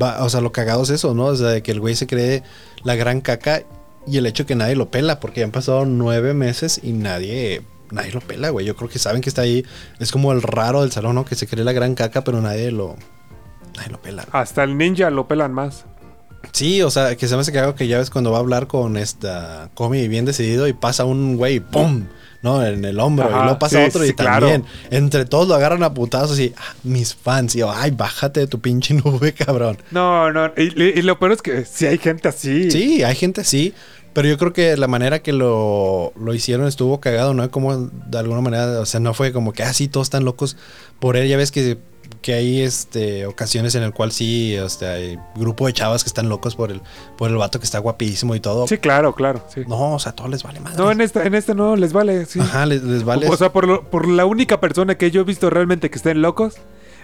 [SPEAKER 3] va- o sea, lo cagado es eso, ¿no? O sea, de que el güey se cree la gran caca y el hecho que nadie lo pela, porque ya han pasado nueve meses y nadie, nadie lo pela, güey. Yo creo que saben que está ahí. Es como el raro del salón, ¿no? Que se cree la gran caca, pero nadie lo, nadie lo pela.
[SPEAKER 2] Hasta el ninja lo pelan más.
[SPEAKER 3] Sí, o sea, que se me hace cagado que ya ves cuando va a hablar con esta Comi bien decidido y pasa un güey, ¡pum! ¿No? En el hombro.
[SPEAKER 2] Ajá,
[SPEAKER 3] y luego pasa
[SPEAKER 2] sí,
[SPEAKER 3] otro
[SPEAKER 2] sí,
[SPEAKER 3] y
[SPEAKER 2] claro.
[SPEAKER 3] también. Entre todos lo agarran a putazos y ah, mis fans. Y yo, ay, bájate de tu pinche nube, cabrón.
[SPEAKER 2] No, no. Y, lo peor es que sí hay gente así.
[SPEAKER 3] Sí, hay gente así. Pero yo creo que la manera que lo, lo hicieron estuvo cagado, ¿no? Como de alguna manera, o sea, no fue como que, ah, sí, todos están locos por él. Ya ves que, que hay este, ocasiones en el cual sí, este, hay grupo de chavas que están locos por el, por el vato que está guapísimo y todo.
[SPEAKER 2] Sí, claro, claro. Sí.
[SPEAKER 3] No, o sea, todo les vale madre.
[SPEAKER 2] No, en este, en este no, les vale, sí.
[SPEAKER 3] Ajá, les, les vale.
[SPEAKER 2] O sea, por, lo- por la única persona que yo he visto realmente que estén locos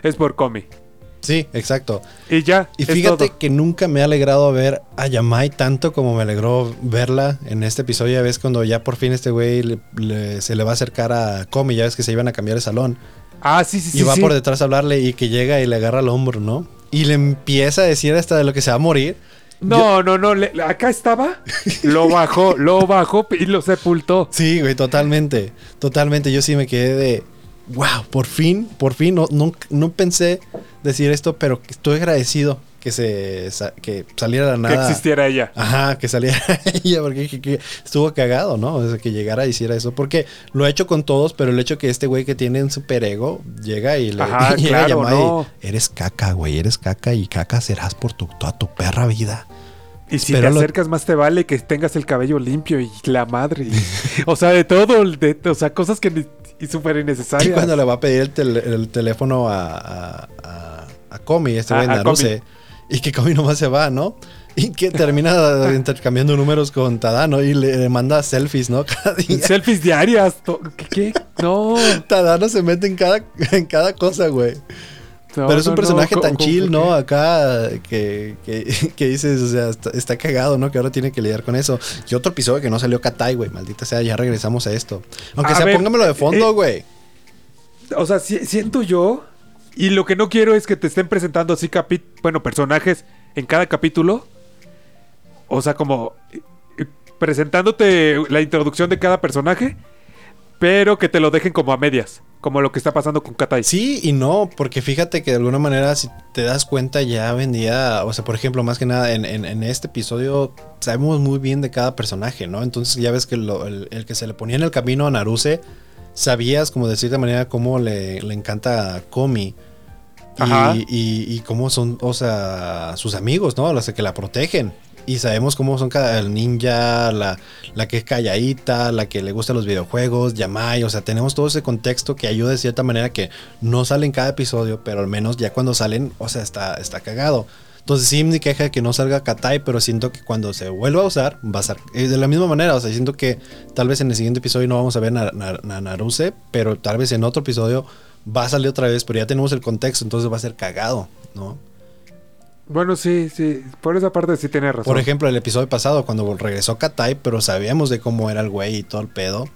[SPEAKER 2] es por Comi.
[SPEAKER 3] sí, exacto.
[SPEAKER 2] Y ya.
[SPEAKER 3] Y fíjate
[SPEAKER 2] todo.
[SPEAKER 3] que nunca me ha alegrado ver a Yamai tanto como me alegró verla en este episodio. Ya ves cuando ya por fin este güey le- le- se le va a acercar a Comi, ya ves que se iban a cambiar de salón.
[SPEAKER 2] Ah, sí, sí, sí.
[SPEAKER 3] y va
[SPEAKER 2] sí.
[SPEAKER 3] por detrás a hablarle y que llega y le agarra el hombro, ¿no? Y le empieza a decir hasta de lo que se va a morir.
[SPEAKER 2] No, no, no. le- acá estaba. Lo bajó, lo bajó y lo sepultó.
[SPEAKER 3] Sí, güey, totalmente. Totalmente. Yo sí me quedé de. Wow, por fin, por fin. No, no, no pensé decir esto, pero estoy agradecido que se que saliera de la
[SPEAKER 2] Que
[SPEAKER 3] nada.
[SPEAKER 2] existiera ella.
[SPEAKER 3] Ajá, que saliera ella, porque que- que estuvo cagado, ¿no? O sea, que llegara y hiciera eso. Porque lo ha hecho con todos, pero el hecho que este güey que tiene un superego llega y le
[SPEAKER 2] Ajá,
[SPEAKER 3] llamar y,
[SPEAKER 2] no.
[SPEAKER 3] eres caca, güey, eres caca y caca serás por tu, toda tu perra vida.
[SPEAKER 2] Y si te acercas más te vale que tengas el cabello limpio y la madre. y- o sea, de todo. de- o sea, cosas que ni- y súper
[SPEAKER 3] Y
[SPEAKER 2] innecesarias.
[SPEAKER 3] cuando le va a pedir el, tel- el teléfono a, a, a, a Comi, este güey
[SPEAKER 2] A- a
[SPEAKER 3] Naruse, y que Comi nomás se va, ¿no? Y que termina intercambiando números con Tadano y le, le manda selfies, ¿no? Cada día.
[SPEAKER 2] Selfies diarias. qué? No.
[SPEAKER 3] Tadano se mete en cada, en cada cosa, güey.
[SPEAKER 2] No,
[SPEAKER 3] Pero es un
[SPEAKER 2] no,
[SPEAKER 3] personaje tan chill, ¿no? Acá que, que, que dices, o sea, está, está cagado, ¿no? Que ahora tiene que lidiar con eso. Y otro episodio que no salió Katai, güey. Maldita sea, ya regresamos a esto. Aunque
[SPEAKER 2] A
[SPEAKER 3] sea,
[SPEAKER 2] ver,
[SPEAKER 3] póngamelo de fondo,
[SPEAKER 2] eh,
[SPEAKER 3] güey.
[SPEAKER 2] O sea, si- siento yo. Y lo que no quiero es que te estén presentando así capi bueno, personajes en cada capítulo. O sea, como eh, eh, presentándote la introducción de cada personaje, pero que te lo dejen como a medias, como lo que está pasando con Katai.
[SPEAKER 3] Sí y no, porque fíjate que de alguna manera, si te das cuenta, ya vendía, o sea, por ejemplo, más que nada, en, en- en este episodio sabemos muy bien de cada personaje, ¿no? Entonces ya ves que lo- el, el que se le ponía en el camino a Naruse, sabías, como de cierta manera, cómo le, le encanta a Komi.
[SPEAKER 2] Ajá.
[SPEAKER 3] Y, y, y cómo son, o sea, sus amigos, ¿no? Los que la protegen. Y sabemos cómo son cada el ninja, la, la que es calladita, la que le gustan los videojuegos, Yamai. O sea, tenemos todo ese contexto que ayuda de cierta manera que no sale en cada episodio, pero al menos ya cuando salen, o sea, está, está cagado. Entonces sí me queja que no salga Katai, pero siento que cuando se vuelva a usar, va a ser eh, de la misma manera. O sea, siento que tal vez en el siguiente episodio no vamos a ver a Naruse, pero tal vez en otro episodio va a salir otra vez, pero ya tenemos el contexto, entonces va a ser cagado, ¿no?
[SPEAKER 2] Bueno, sí, sí. Por esa parte sí tienes razón.
[SPEAKER 3] Por ejemplo, el episodio pasado, cuando regresó Katai, pero sabíamos de cómo era el güey y todo el pedo.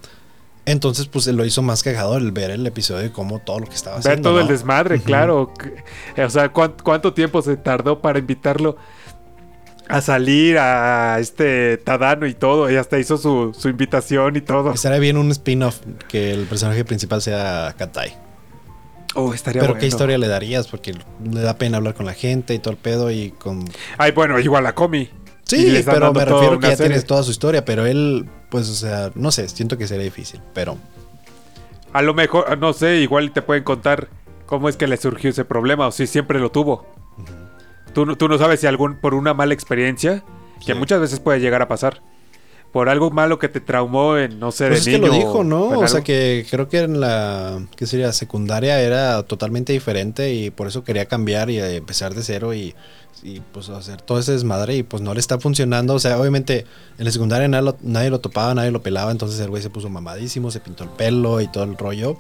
[SPEAKER 3] Entonces, pues lo hizo más cagado el ver el episodio y cómo todo lo que estaba
[SPEAKER 2] Ver
[SPEAKER 3] haciendo.
[SPEAKER 2] todo el desmadre, claro. O sea, ¿cuán- ¿cuánto tiempo se tardó para invitarlo a salir a este Tadano y todo? Y hasta hizo su, su invitación y todo.
[SPEAKER 3] Estaría bien un spin-off que el personaje principal sea Katai.
[SPEAKER 2] Oh, estaría
[SPEAKER 3] Pero
[SPEAKER 2] bueno.
[SPEAKER 3] ¿qué historia le darías? Porque le da pena hablar con la gente y todo el pedo y con...
[SPEAKER 2] Ay, bueno, igual a Comi.
[SPEAKER 3] Sí, pero me refiero que ya
[SPEAKER 2] serie.
[SPEAKER 3] tienes toda su historia, pero él, pues, o sea, no sé, siento que sería difícil, pero...
[SPEAKER 2] A lo mejor, no sé, igual te pueden contar cómo es que le surgió ese problema o si siempre lo tuvo. tú, no- tú no sabes si algún por una mala experiencia, que muchas veces puede llegar a pasar. Por algo malo que te traumó en, no sé,
[SPEAKER 3] Pues es
[SPEAKER 2] de
[SPEAKER 3] que
[SPEAKER 2] niño.
[SPEAKER 3] lo dijo, ¿no?
[SPEAKER 2] o
[SPEAKER 3] O sea que creo que en la, ¿qué sería? Secundaria era totalmente diferente y por eso quería cambiar y eh, empezar de cero y, y, pues hacer todo ese desmadre y pues no le está funcionando. O sea, obviamente en la secundaria nadie lo, nadie lo topaba, nadie lo pelaba, entonces el güey se puso mamadísimo, se pintó el pelo y todo el rollo.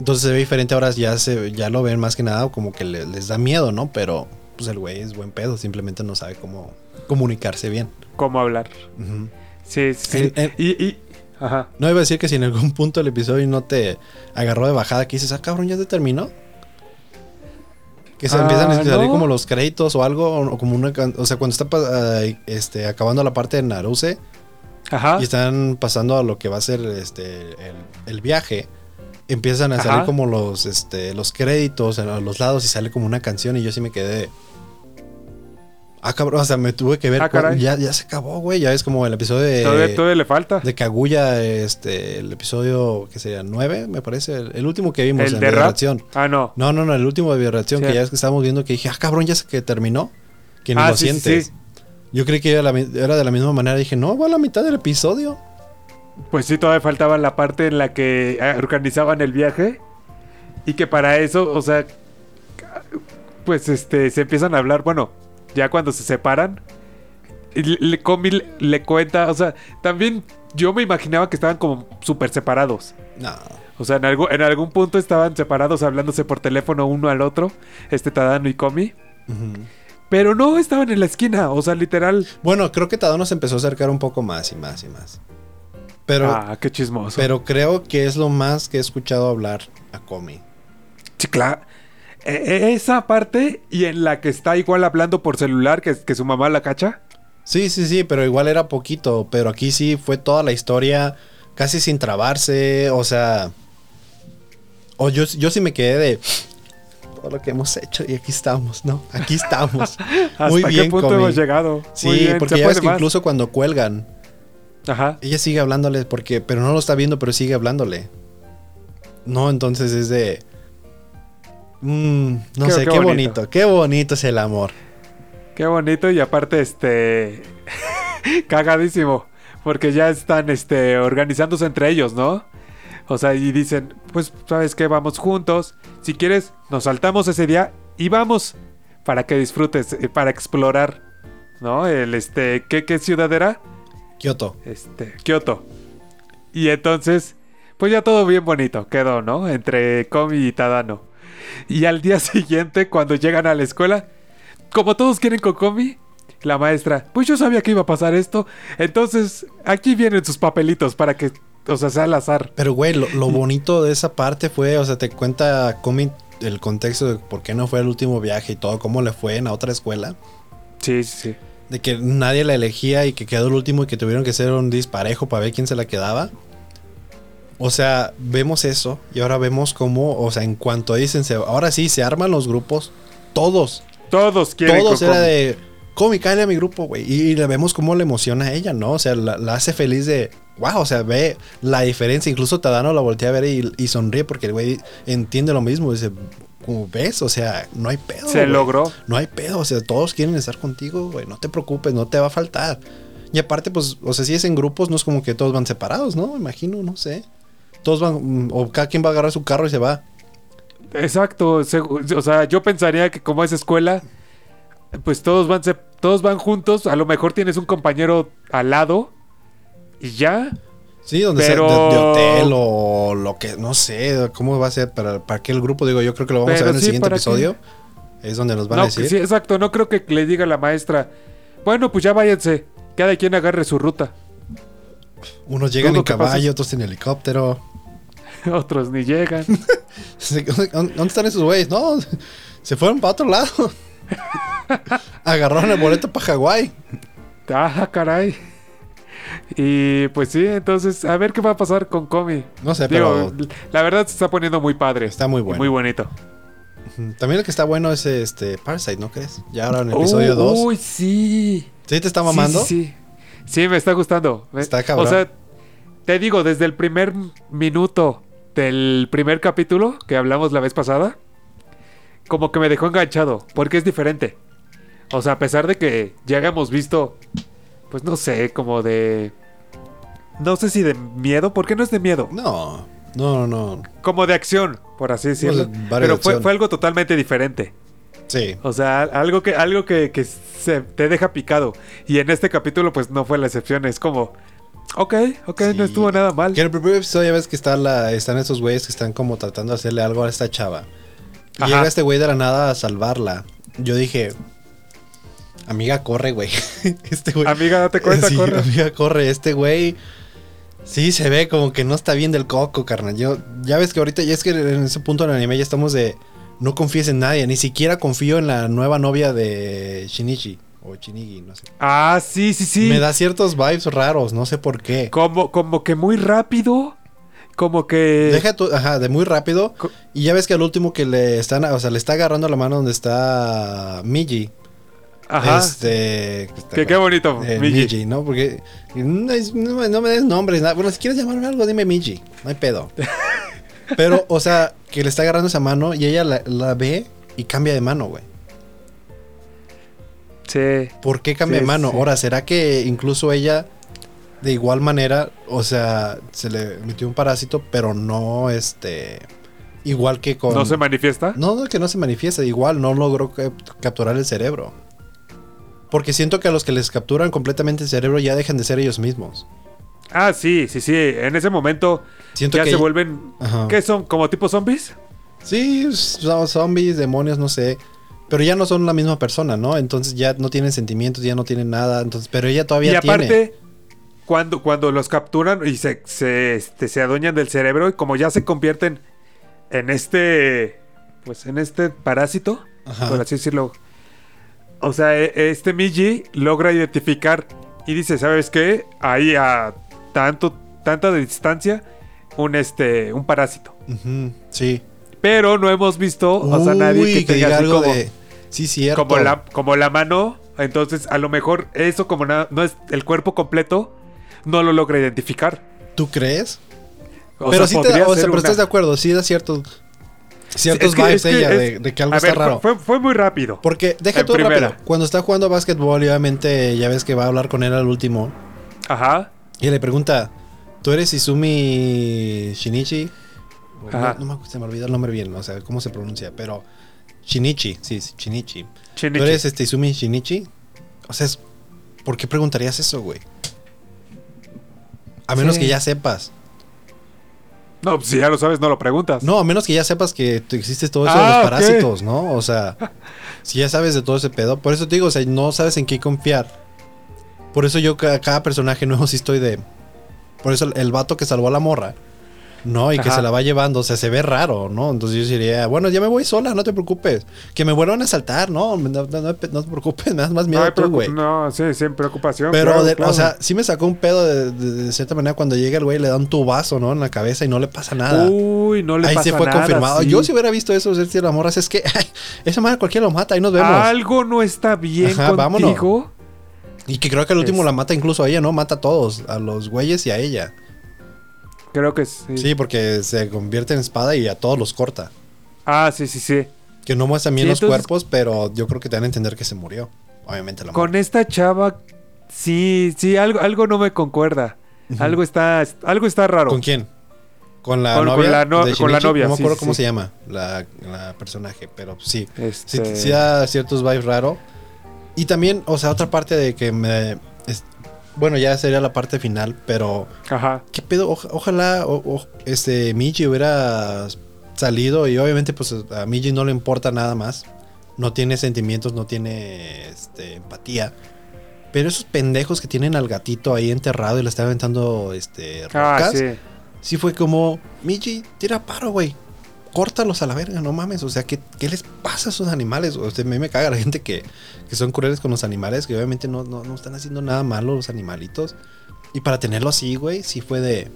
[SPEAKER 3] Entonces se ve diferente ahora, ya, se, ya lo ven más que nada como que le- les da miedo, ¿no? Pero pues el güey es buen pedo, simplemente no sabe cómo comunicarse bien.
[SPEAKER 2] ¿Cómo hablar?
[SPEAKER 3] Ujú.
[SPEAKER 2] Sí, sí.
[SPEAKER 3] En- en-
[SPEAKER 2] y, y- Ajá.
[SPEAKER 3] No iba a decir que si en algún punto del episodio no te agarró de bajada, que dices, ah, cabrón, ya se terminó. Que se
[SPEAKER 2] Ah,
[SPEAKER 3] empiezan a salir
[SPEAKER 2] no.
[SPEAKER 3] como los créditos o algo, o, como una. O sea, cuando está este, acabando la parte de Naruse
[SPEAKER 2] Ajá.
[SPEAKER 3] y están pasando a lo que va a ser este, el, el viaje, empiezan a
[SPEAKER 2] Ajá.
[SPEAKER 3] salir como los, este, los créditos a los lados y sale como una canción y yo sí me quedé. Ah, cabrón, o sea, me tuve que ver.
[SPEAKER 2] Ah, caray.
[SPEAKER 3] ya, ya se acabó, güey. Ya es como el episodio de.
[SPEAKER 2] Todavía, todavía le falta.
[SPEAKER 3] De Kaguya, este, el episodio que sería 9, me parece, el, el último que vimos
[SPEAKER 2] ¿El
[SPEAKER 3] en
[SPEAKER 2] de?
[SPEAKER 3] Bioreacción.
[SPEAKER 2] Ah, no.
[SPEAKER 3] No, no, no, el último de Bioreacción
[SPEAKER 2] Sí.
[SPEAKER 3] que ya es que estábamos viendo que dije, ah, cabrón, ya sé que terminó. Que ni
[SPEAKER 2] Ah,
[SPEAKER 3] lo
[SPEAKER 2] sí,
[SPEAKER 3] sientes.
[SPEAKER 2] sí.
[SPEAKER 3] Yo creí que era, la era de la misma manera. Dije, no, va a la mitad del episodio.
[SPEAKER 2] Pues sí, todavía faltaba la parte en la que eh, organizaban el viaje. Y que para eso, o sea, pues este, se empiezan a hablar, bueno, ya cuando se separan. Le, le- Comi le, le cuenta, o sea, también yo me imaginaba que estaban como súper separados.
[SPEAKER 3] No.
[SPEAKER 2] O sea, en, algo, en algún punto estaban separados hablándose por teléfono uno al otro, este Tadano y Comi. Pero no estaban en la esquina, o sea, literal.
[SPEAKER 3] Bueno, creo que Tadano se empezó a acercar un poco más y más y más. Pero,
[SPEAKER 2] ah, qué chismoso.
[SPEAKER 3] pero creo que es lo más que he escuchado hablar a Comi.
[SPEAKER 2] Sí, claro. E- e- esa parte y en la que está igual hablando por celular que, que su mamá la cacha.
[SPEAKER 3] Sí, sí, sí, pero igual era poquito. Pero aquí sí fue toda la historia casi sin trabarse. O sea. O yo, yo sí me quedé de. Todo lo que hemos hecho y aquí estamos, ¿no? Aquí estamos.
[SPEAKER 2] ¿Hasta
[SPEAKER 3] Muy
[SPEAKER 2] qué
[SPEAKER 3] bien,
[SPEAKER 2] punto
[SPEAKER 3] Comi.
[SPEAKER 2] hemos llegado?
[SPEAKER 3] Sí,
[SPEAKER 2] bien,
[SPEAKER 3] porque ya ves que incluso cuando cuelgan,
[SPEAKER 2] Ajá.
[SPEAKER 3] ella sigue hablándole porque. Pero no lo está viendo, pero sigue hablándole. No, entonces es de. Mm, no
[SPEAKER 2] Qué-
[SPEAKER 3] sé,
[SPEAKER 2] qué
[SPEAKER 3] qué,
[SPEAKER 2] bonito.
[SPEAKER 3] bonito. Qué bonito es el amor.
[SPEAKER 2] Qué bonito y aparte este cagadísimo porque ya están este organizándose entre ellos, ¿no? O sea, y dicen, pues sabes qué, vamos juntos. Si quieres, nos saltamos ese día y vamos para que disfrutes, eh, para explorar, ¿no? El este, ¿qué, qué ciudad era?
[SPEAKER 3] Kioto.
[SPEAKER 2] este, Kioto. Y entonces, pues ya todo bien bonito quedó, ¿no? Entre Komi y Tadano. Y al día siguiente, cuando llegan a la escuela, como todos quieren con Komi, la maestra, pues yo sabía que iba a pasar esto, entonces aquí vienen sus papelitos para que, o sea, sea al azar.
[SPEAKER 3] Pero, güey, lo, lo bonito de esa parte fue, o sea, te cuenta Comi el contexto de por qué no fue el último viaje y todo, cómo le fue en la otra escuela.
[SPEAKER 2] Sí, sí, sí.
[SPEAKER 3] De que nadie la elegía y que quedó el último y que tuvieron que hacer un disparejo para ver quién se la quedaba. O sea, vemos eso y ahora vemos cómo, o sea, en cuanto dicen, se- ahora sí, se arman los grupos, todos,
[SPEAKER 2] Todos quieren
[SPEAKER 3] todos era de, Comi, cállale a mi grupo, güey. Y, le vemos cómo le emociona a ella, ¿no? O sea, la, la hace feliz de, wow, o sea, ve la diferencia. Incluso Tadano la voltea a ver y, y sonríe porque el güey entiende lo mismo. Dice, como ves, o sea, no hay pedo.
[SPEAKER 2] Se logró.
[SPEAKER 3] No hay pedo, o sea, todos quieren estar contigo, güey. No te preocupes, no te va a faltar. Y aparte, pues, o sea, si es en grupos, no es como que todos van separados, ¿no? Me Imagino, no sé. Todos van, o cada quien va a agarrar su carro y se va.
[SPEAKER 2] Exacto, o sea, yo pensaría que como es escuela, pues todos van, se- todos van juntos, a lo mejor tienes un compañero al lado y ya.
[SPEAKER 3] Sí, donde
[SPEAKER 2] Pero-
[SPEAKER 3] sea de, de hotel o lo que, no sé, cómo va a ser para, para aquel grupo. Digo, yo creo que lo vamos
[SPEAKER 2] Pero
[SPEAKER 3] a ver en el siguiente episodio. Es donde nos van a decir.
[SPEAKER 2] sí, exacto, no creo que le diga la maestra, bueno, pues ya váyanse, cada quien agarre su ruta.
[SPEAKER 3] Unos llegan en caballo, otros en helicóptero.
[SPEAKER 2] Otros ni llegan.
[SPEAKER 3] ¿Dónde están esos güeyes? No, se fueron para otro lado. Agarraron el boleto para Hawái.
[SPEAKER 2] ah, caray. Y pues sí, entonces, a ver qué va a pasar con Comi.
[SPEAKER 3] No sé,
[SPEAKER 2] Digo,
[SPEAKER 3] pero
[SPEAKER 2] la verdad se está poniendo muy padre.
[SPEAKER 3] está muy bueno.
[SPEAKER 2] Muy bonito.
[SPEAKER 3] También el que está bueno es este Parasite, ¿no crees? Ya ahora en el episodio
[SPEAKER 2] Uh,
[SPEAKER 3] 2.
[SPEAKER 2] Uy, sí.
[SPEAKER 3] ¿Sí te está mamando?
[SPEAKER 2] Sí, sí, sí. Sí, me está gustando.
[SPEAKER 3] Está cabrón.
[SPEAKER 2] O sea, te digo, desde el primer minuto del primer capítulo que hablamos la vez pasada, como que me dejó enganchado, porque es diferente. O sea, a pesar de que ya habíamos visto, pues no sé, como de... No sé si de miedo, porque no es de miedo,
[SPEAKER 3] No, no, no.
[SPEAKER 2] como de acción, por así decirlo.
[SPEAKER 3] Pues, varias
[SPEAKER 2] Pero fue, fue algo totalmente diferente.
[SPEAKER 3] Sí.
[SPEAKER 2] O sea, algo que, algo que, que se te deja picado. Y en este capítulo, pues no fue la excepción. Es como, ok, ok,
[SPEAKER 3] Sí.
[SPEAKER 2] no estuvo nada mal.
[SPEAKER 3] Que en el primer episodio ya ves que está la, están esos güeyes que están como tratando de hacerle algo a esta chava. Y
[SPEAKER 2] Ajá.
[SPEAKER 3] llega este güey de la nada a salvarla. Yo dije, amiga, corre, güey. este güey.
[SPEAKER 2] Amiga, date cuenta,
[SPEAKER 3] Sí,
[SPEAKER 2] corre.
[SPEAKER 3] Amiga, corre. Este güey Sí, se ve como que no está bien del coco, carnal. Yo, ya ves que ahorita, ya es que en ese punto en el anime ya estamos de. No confíes en nadie, ni siquiera confío en la nueva novia de Shinichi. O Shinigi, no sé.
[SPEAKER 2] Ah, sí, sí, sí.
[SPEAKER 3] Me da ciertos vibes raros, no sé por qué.
[SPEAKER 2] Como, como que muy rápido. Como que.
[SPEAKER 3] Deja tu, ajá, de muy rápido.
[SPEAKER 2] Co-
[SPEAKER 3] Y ya ves que al último que le están, o sea, le está agarrando la mano donde está Miji.
[SPEAKER 2] Ajá.
[SPEAKER 3] Este.
[SPEAKER 2] Que qué bonito,
[SPEAKER 3] eh,
[SPEAKER 2] Miji.
[SPEAKER 3] Miji, ¿no? Porque no, me- no me des nombres. nada. Bueno, si quieres llamarme algo, dime Miji. No hay pedo. Pero, o sea, que le está agarrando esa mano y ella la, la ve y cambia de mano, güey.
[SPEAKER 2] Sí.
[SPEAKER 3] ¿Por qué cambia
[SPEAKER 2] Sí,
[SPEAKER 3] de mano?
[SPEAKER 2] sí.
[SPEAKER 3] Ahora, ¿será que incluso ella, de igual manera, o sea, se le metió un parásito, pero no este. Igual que con.
[SPEAKER 2] ¿No se manifiesta?
[SPEAKER 3] No, no, que no se manifiesta. Igual no logró cap- capturar el cerebro. Porque siento que a los que les capturan completamente el cerebro ya dejan de ser ellos mismos.
[SPEAKER 2] Ah, sí, sí, sí. En ese momento
[SPEAKER 3] Siento
[SPEAKER 2] ya
[SPEAKER 3] que.
[SPEAKER 2] se vuelven.
[SPEAKER 3] Ajá.
[SPEAKER 2] ¿Qué son? ¿Como tipo zombies?
[SPEAKER 3] Sí, son zombies, demonios, no sé. Pero ya no son la misma persona, ¿no? Entonces ya no tienen sentimientos, ya no tienen nada. Entonces, pero ella todavía
[SPEAKER 2] y aparte,
[SPEAKER 3] tiene.
[SPEAKER 2] cuando, cuando los capturan y se, se, este, se adueñan del cerebro y como ya se convierten en este. Pues en este parásito,
[SPEAKER 3] Ajá.
[SPEAKER 2] por así decirlo. O sea, e- este Miji logra identificar y dice, ¿sabes qué? Ahí a tanto, tanta distancia, un este, un parásito.
[SPEAKER 3] Ujú, sí.
[SPEAKER 2] Pero no hemos visto, o sea, nadie
[SPEAKER 3] Uy,
[SPEAKER 2] que tenga
[SPEAKER 3] diga
[SPEAKER 2] así
[SPEAKER 3] algo
[SPEAKER 2] como,
[SPEAKER 3] de. Sí, cierto.
[SPEAKER 2] como la, como la mano. Entonces, a lo mejor eso como na- no es el cuerpo completo, no lo logra identificar.
[SPEAKER 3] ¿Tú crees?
[SPEAKER 2] O
[SPEAKER 3] pero
[SPEAKER 2] sea,
[SPEAKER 3] sí te o sea, pero
[SPEAKER 2] una-
[SPEAKER 3] estás de acuerdo, sí da ciertos. Ciertos
[SPEAKER 2] Es que-
[SPEAKER 3] vibes
[SPEAKER 2] es que
[SPEAKER 3] ella
[SPEAKER 2] es-
[SPEAKER 3] de, de que algo
[SPEAKER 2] a
[SPEAKER 3] está
[SPEAKER 2] ver,
[SPEAKER 3] raro.
[SPEAKER 2] Fue, fue muy rápido.
[SPEAKER 3] Porque, deja tú rápido.
[SPEAKER 2] primera.
[SPEAKER 3] Cuando está jugando básquetbol, y obviamente ya ves que va a hablar con él al último.
[SPEAKER 2] Ajá.
[SPEAKER 3] Y le pregunta: ¿Tú eres Izumi Shinichi? No, no me acuerdo, se me olvidó el nombre bien, o sea, cómo se pronuncia, pero. Shinichi, sí, Shinichi.
[SPEAKER 2] Shinichi.
[SPEAKER 3] ¿Tú eres este Izumi Shinichi? O sea, es- ¿por qué preguntarías eso, güey? A menos
[SPEAKER 2] Sí.
[SPEAKER 3] que ya sepas.
[SPEAKER 2] No, pues, si ya lo sabes, no lo preguntas.
[SPEAKER 3] No, a menos que ya sepas que te- existe todo eso de
[SPEAKER 2] Ah,
[SPEAKER 3] los
[SPEAKER 2] ok.
[SPEAKER 3] parásitos, ¿no? O sea, si ya sabes de todo ese pedo. Por eso te digo, o sea, no sabes en qué confiar. Por eso yo ca- cada personaje nuevo sí estoy de... Por eso el, el vato que salvó a la morra, ¿no? Y que
[SPEAKER 2] Ajá.
[SPEAKER 3] se la va llevando, o sea, se ve raro, ¿no? Entonces yo diría, bueno, ya me voy sola, no te preocupes. Que me vuelvan a asaltar, ¿no? No, no- no- no te preocupes, me das más
[SPEAKER 2] no,
[SPEAKER 3] miedo
[SPEAKER 2] hay
[SPEAKER 3] tú, güey.
[SPEAKER 2] no, sí, sin preocupación.
[SPEAKER 3] Pero,
[SPEAKER 2] claro,
[SPEAKER 3] de-
[SPEAKER 2] claro.
[SPEAKER 3] o sea, sí me sacó un pedo de, de- de cierta manera cuando llega el güey, le da un tubazo, ¿no? En la cabeza y no le pasa nada.
[SPEAKER 2] Uy, no le
[SPEAKER 3] Ahí
[SPEAKER 2] pasa
[SPEAKER 3] se fue
[SPEAKER 2] nada,
[SPEAKER 3] confirmado.
[SPEAKER 2] sí.
[SPEAKER 3] Yo si hubiera visto eso, decir la morra, es que ay, esa madre cualquiera lo mata, ahí nos vemos.
[SPEAKER 2] Algo no está bien
[SPEAKER 3] Ajá, vámonos.
[SPEAKER 2] contigo.
[SPEAKER 3] y que creo que al último
[SPEAKER 2] Es-
[SPEAKER 3] la mata incluso a ella, ¿no? Mata a todos, a los güeyes y a ella.
[SPEAKER 2] Creo que sí.
[SPEAKER 3] Sí, porque se convierte en espada y a todos los corta.
[SPEAKER 2] Ah, sí, sí, sí.
[SPEAKER 3] Que no muestran bien
[SPEAKER 2] Sí,
[SPEAKER 3] los
[SPEAKER 2] entonces-
[SPEAKER 3] cuerpos, pero yo creo que te van a entender que se murió. Obviamente la
[SPEAKER 2] Con esta chava, sí, sí, algo, algo no me concuerda. Algo está, algo está raro.
[SPEAKER 3] ¿Con quién? Con la
[SPEAKER 2] Con- con
[SPEAKER 3] novia.
[SPEAKER 2] la no-
[SPEAKER 3] de
[SPEAKER 2] con la
[SPEAKER 3] Shinichi?
[SPEAKER 2] novia,
[SPEAKER 3] No me acuerdo
[SPEAKER 2] sí,
[SPEAKER 3] cómo
[SPEAKER 2] sí.
[SPEAKER 3] se llama la, la personaje, pero sí. Sí,
[SPEAKER 2] Este,
[SPEAKER 3] sí da ciertos vibes raro. Y también, o sea, otra parte de que me. es- bueno, ya sería la parte final, pero.
[SPEAKER 2] Ajá.
[SPEAKER 3] ¿Qué pedo? Oja- ojalá o- o- este Miji hubiera salido y obviamente pues a Miji no le importa nada más. No tiene sentimientos, no tiene este, empatía. Pero esos pendejos que tienen al gatito ahí enterrado y le están aventando este,
[SPEAKER 2] Ah,
[SPEAKER 3] rocas.
[SPEAKER 2] sí.
[SPEAKER 3] Sí fue como, Miji, tira paro, güey. Córtalos a la verga, no mames. O sea, ¿qué, qué les pasa a esos animales? O a mí me caga la gente que, que son crueles con los animales, que obviamente no, no, no están haciendo nada malo los animalitos. Y para tenerlo así, güey, sí fue de...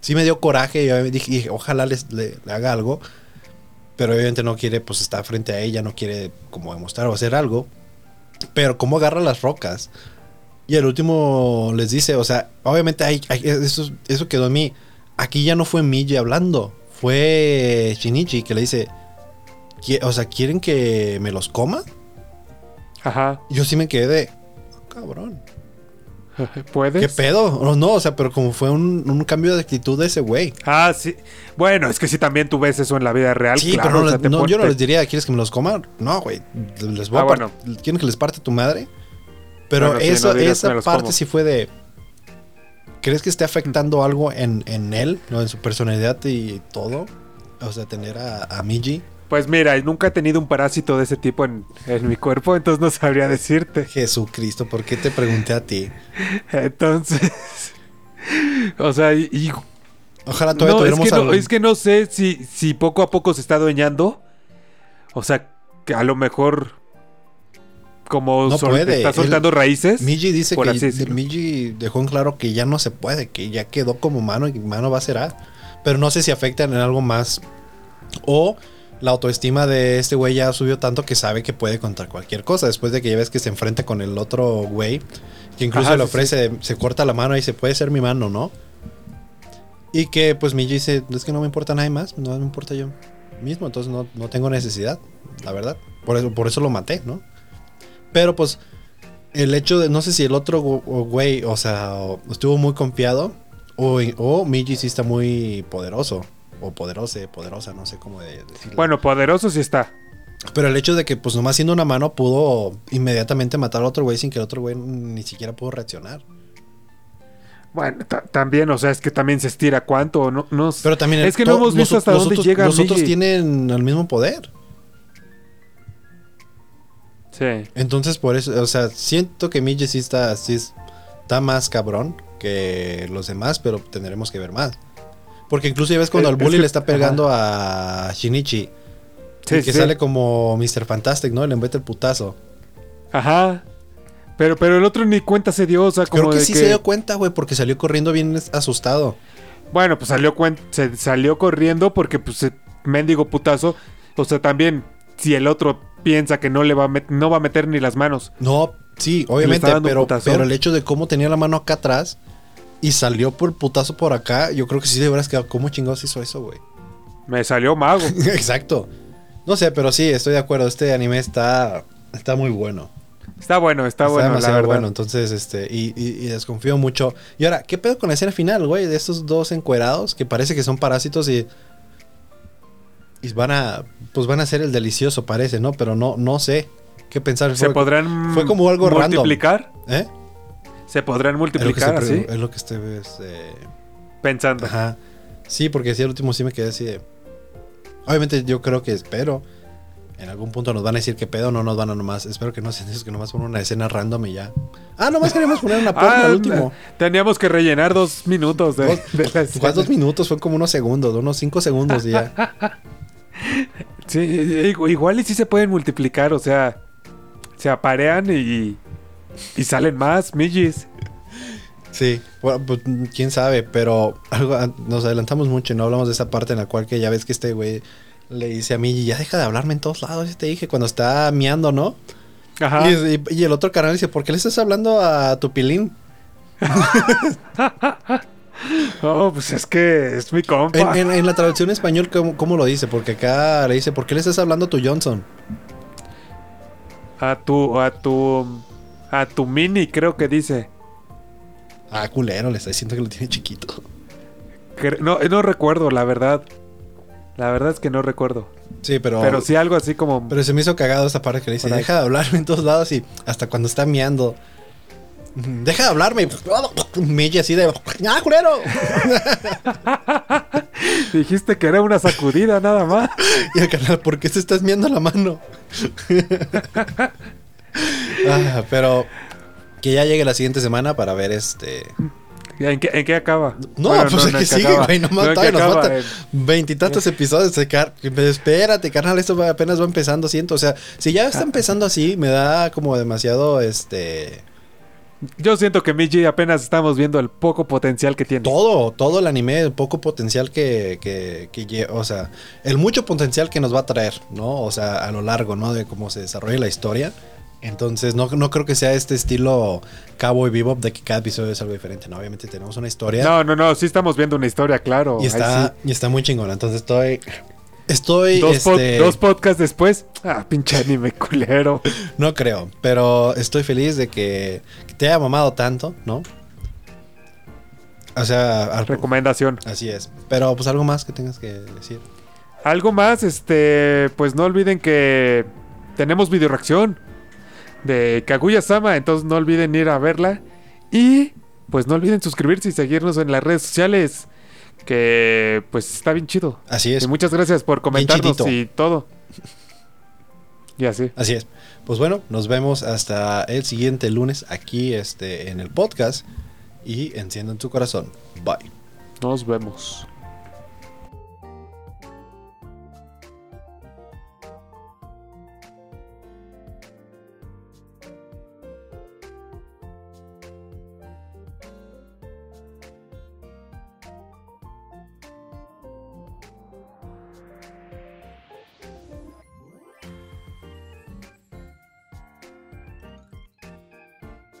[SPEAKER 3] Sí me dio coraje yo dije, dije, ojalá les, le, haga algo. Pero obviamente no quiere, pues, estar frente a ella, no quiere como demostrar o hacer algo. Pero cómo agarra las rocas. Y el último les dice, o sea, obviamente eso, eso quedó en mí. Aquí ya no fue Miji hablando, fue Shinichi que le dice, "¿Qui- o sea, ¿quieren que me los coma?
[SPEAKER 2] Ajá.
[SPEAKER 3] Yo sí me quedé de, "Oh, cabrón,
[SPEAKER 2] ¿Puedes?
[SPEAKER 3] ¿qué pedo? No, no, o sea, pero como fue un, un cambio de actitud de ese güey.
[SPEAKER 2] Ah, sí. Bueno, es que si también tú ves eso en la vida real.
[SPEAKER 3] Sí,
[SPEAKER 2] claro,
[SPEAKER 3] pero no,
[SPEAKER 2] o sea,
[SPEAKER 3] yo no les diría, ¿quieres que me los coma? No, güey, les voy
[SPEAKER 2] Ah,
[SPEAKER 3] a
[SPEAKER 2] bueno.
[SPEAKER 3] ¿Quieren que les parte tu madre? Pero
[SPEAKER 2] Bueno, sí,
[SPEAKER 3] eso,
[SPEAKER 2] no
[SPEAKER 3] esa parte
[SPEAKER 2] como.
[SPEAKER 3] sí fue de... ¿Crees que esté afectando algo en, en él, ¿no? en su personalidad y todo? O sea, tener a, a Miji.
[SPEAKER 2] Pues mira, nunca he tenido un parásito de ese tipo en, en mi cuerpo, entonces no sabría decirte.
[SPEAKER 3] Jesucristo, ¿por qué te pregunté a ti?
[SPEAKER 2] Entonces, O sea, y, y-
[SPEAKER 3] Ojalá todavía
[SPEAKER 2] no, es
[SPEAKER 3] tuviéramos
[SPEAKER 2] que no,
[SPEAKER 3] algo-
[SPEAKER 2] es que no sé si, si poco a poco se está adueñando. O sea, que a lo mejor como
[SPEAKER 3] No
[SPEAKER 2] sol-
[SPEAKER 3] puede,
[SPEAKER 2] está
[SPEAKER 3] él-
[SPEAKER 2] soltando raíces.
[SPEAKER 3] Miji dice
[SPEAKER 2] por
[SPEAKER 3] que. Miji dejó en claro que ya no se puede, que ya quedó como mano y mano va a ser A. Pero no sé si afectan en algo más. O la autoestima de este güey ya subió tanto que sabe que puede contra cualquier cosa. Después de que ya ves que se enfrenta con el otro güey, que incluso
[SPEAKER 2] Ajá,
[SPEAKER 3] le
[SPEAKER 2] sí,
[SPEAKER 3] ofrece, se corta la mano y dice, puede ser mi mano, ¿no? Y que pues Miji dice, es que no me importa nadie más, no me importa yo mismo, entonces no, no tengo necesidad, la verdad. Por eso, por eso lo maté, ¿no? Pero pues el hecho de, no sé si el otro güey, o sea, estuvo muy confiado o, o Miji sí está muy poderoso. O poderose, poderosa, no sé cómo de- decirlo.
[SPEAKER 2] Bueno, poderoso sí está.
[SPEAKER 3] Pero el hecho de que, pues nomás siendo una mano, pudo inmediatamente matar al otro güey sin que el otro güey ni siquiera pudo reaccionar.
[SPEAKER 2] Bueno, ta- también, o sea, es que también se estira cuánto, no, no.
[SPEAKER 3] Pero también
[SPEAKER 2] es que no hemos visto
[SPEAKER 3] los-
[SPEAKER 2] hasta
[SPEAKER 3] los
[SPEAKER 2] dónde
[SPEAKER 3] otros-
[SPEAKER 2] llega
[SPEAKER 3] Los otros
[SPEAKER 2] Migi.
[SPEAKER 3] tienen el mismo poder.
[SPEAKER 2] Sí.
[SPEAKER 3] Entonces, por eso, o sea, siento que Miji sí está, sí es- está más cabrón que los demás, pero tendremos que ver más. Porque incluso ya ves cuando el
[SPEAKER 2] es
[SPEAKER 3] bully
[SPEAKER 2] que-
[SPEAKER 3] le está pegando a Shinichi.
[SPEAKER 2] Sí,
[SPEAKER 3] que
[SPEAKER 2] sí.
[SPEAKER 3] sale como Mr. Fantastic, ¿no? Le mete el putazo.
[SPEAKER 2] Ajá. Pero, pero el otro ni cuenta se dio, o sea, como
[SPEAKER 3] Creo que
[SPEAKER 2] de
[SPEAKER 3] sí se dio cuenta, güey, porque salió corriendo bien asustado.
[SPEAKER 2] Bueno, pues salió se salió corriendo porque pues mendigo putazo. O sea, también si el otro piensa que no le va a no va a meter ni las manos.
[SPEAKER 3] No, sí, obviamente, pero, pero el hecho de cómo tenía la mano acá atrás y salió por el putazo por acá, yo creo que sí de veras quedado. ¿Cómo chingados hizo eso, güey?
[SPEAKER 2] Me salió mago.
[SPEAKER 3] Exacto. No sé, pero sí, estoy de acuerdo. Este anime está, está muy bueno.
[SPEAKER 2] Está bueno, está, bueno, la
[SPEAKER 3] demasiado
[SPEAKER 2] verdad.
[SPEAKER 3] bueno. Entonces, este, y, y- y desconfío mucho. Y ahora, ¿qué pedo con la escena final, güey? De estos dos encuerados que parece que son parásitos y. Y van a. Pues van a ser el delicioso, parece, ¿no? Pero no, no sé. ¿Qué pensar?
[SPEAKER 2] Se
[SPEAKER 3] Fue-
[SPEAKER 2] podrán
[SPEAKER 3] fue como algo random.
[SPEAKER 2] multiplicar.
[SPEAKER 3] ¿Eh?
[SPEAKER 2] Se podrán
[SPEAKER 3] Es
[SPEAKER 2] multiplicar así,
[SPEAKER 3] es lo que estoy este,
[SPEAKER 2] pensando.
[SPEAKER 3] Ajá. Sí, porque sí, al último sí me quedé así de. Obviamente yo creo que espero. En algún punto nos van a decir qué pedo, no nos van a nomás. Espero que no sean esos que nomás ponen una escena random y ya. Ah, nomás queremos poner una porno
[SPEAKER 2] Ah,
[SPEAKER 3] al último.
[SPEAKER 2] Teníamos que rellenar dos minutos de,
[SPEAKER 3] Dos-
[SPEAKER 2] de la escena.
[SPEAKER 3] ¿Cuántos minutos? Fue como unos segundos, unos cinco segundos y ya.
[SPEAKER 2] Sí, igu- igual y sí se pueden multiplicar, o sea, se aparean y, y salen más millis.
[SPEAKER 3] Sí, bueno, pues quién sabe, pero algo, ah, nos adelantamos mucho y no hablamos de esa parte en la cual que ya ves que este güey le dice a mí, ya deja de hablarme en todos lados, ya te dije, cuando está miando, ¿no?
[SPEAKER 2] Ajá.
[SPEAKER 3] Y, y- y el otro canal dice, ¿por qué le estás hablando a tu pilín?
[SPEAKER 2] Oh, pues es que es mi compa.
[SPEAKER 3] En, en- en la traducción en español, ¿cómo, cómo lo dice? Porque acá le dice, ¿por qué le estás hablando a tu Johnson?
[SPEAKER 2] A tu, a tu, a tu mini, creo que dice.
[SPEAKER 3] Ah, culero, le está diciendo que lo tiene chiquito.
[SPEAKER 2] No, no recuerdo, la verdad. La verdad es que no recuerdo.
[SPEAKER 3] Sí, pero...
[SPEAKER 2] Pero sí algo así como...
[SPEAKER 3] Pero se me hizo cagado esta parte que le dice, deja de hablarme en todos lados y hasta cuando está miando. Deja de hablarme. Milla así de... ¡Ah, culero!
[SPEAKER 2] Dijiste que era una sacudida nada más.
[SPEAKER 3] Y el canal, ¿por qué te estás miando la mano? Ah, pero que ya llegue la siguiente semana para ver este...
[SPEAKER 2] ¿En qué, en qué acaba?
[SPEAKER 3] No,
[SPEAKER 2] Bueno,
[SPEAKER 3] pues
[SPEAKER 2] en
[SPEAKER 3] es que sigue, güey. No
[SPEAKER 2] No,
[SPEAKER 3] todavía nos faltan veintitantos episodios. de car- Espérate, carnal, esto apenas va empezando, siento. O sea, si ya
[SPEAKER 2] Ah.
[SPEAKER 3] está empezando así, me da como demasiado, este...
[SPEAKER 2] Yo siento que Miji apenas estamos viendo el poco potencial que tiene.
[SPEAKER 3] Todo, todo el anime, el poco potencial que, que, que o sea, el mucho potencial que nos va a traer, ¿no? O sea, a lo largo, ¿no? De cómo se desarrolla la historia. Entonces, no, no creo que sea este estilo Cowboy Bebop de que cada episodio es algo diferente, ¿no? Obviamente tenemos una historia
[SPEAKER 2] No, no, no, sí estamos viendo una historia, claro.
[SPEAKER 3] y está,
[SPEAKER 2] sí.
[SPEAKER 3] y está muy chingona. Entonces estoy, estoy,
[SPEAKER 2] Dos,
[SPEAKER 3] este,
[SPEAKER 2] dos podcasts después. Ah, pinche anime culero.
[SPEAKER 3] no creo, pero estoy feliz de que, te haya mamado tanto, ¿no? O sea,
[SPEAKER 2] Recomendación.
[SPEAKER 3] así es. Pero pues algo más que tengas que decir.
[SPEAKER 2] Algo más, este, pues no olviden que tenemos video reacción de Kaguya-sama, entonces no olviden ir a verla. Y pues no olviden suscribirse y seguirnos en las redes sociales, que pues está bien chido.
[SPEAKER 3] Así es.
[SPEAKER 2] Y muchas gracias por comentarnos y todo. Y así.
[SPEAKER 3] Así es. Pues bueno, nos vemos hasta el siguiente lunes aquí este, en el podcast. y enciendan tu corazón. Bye.
[SPEAKER 2] Nos vemos.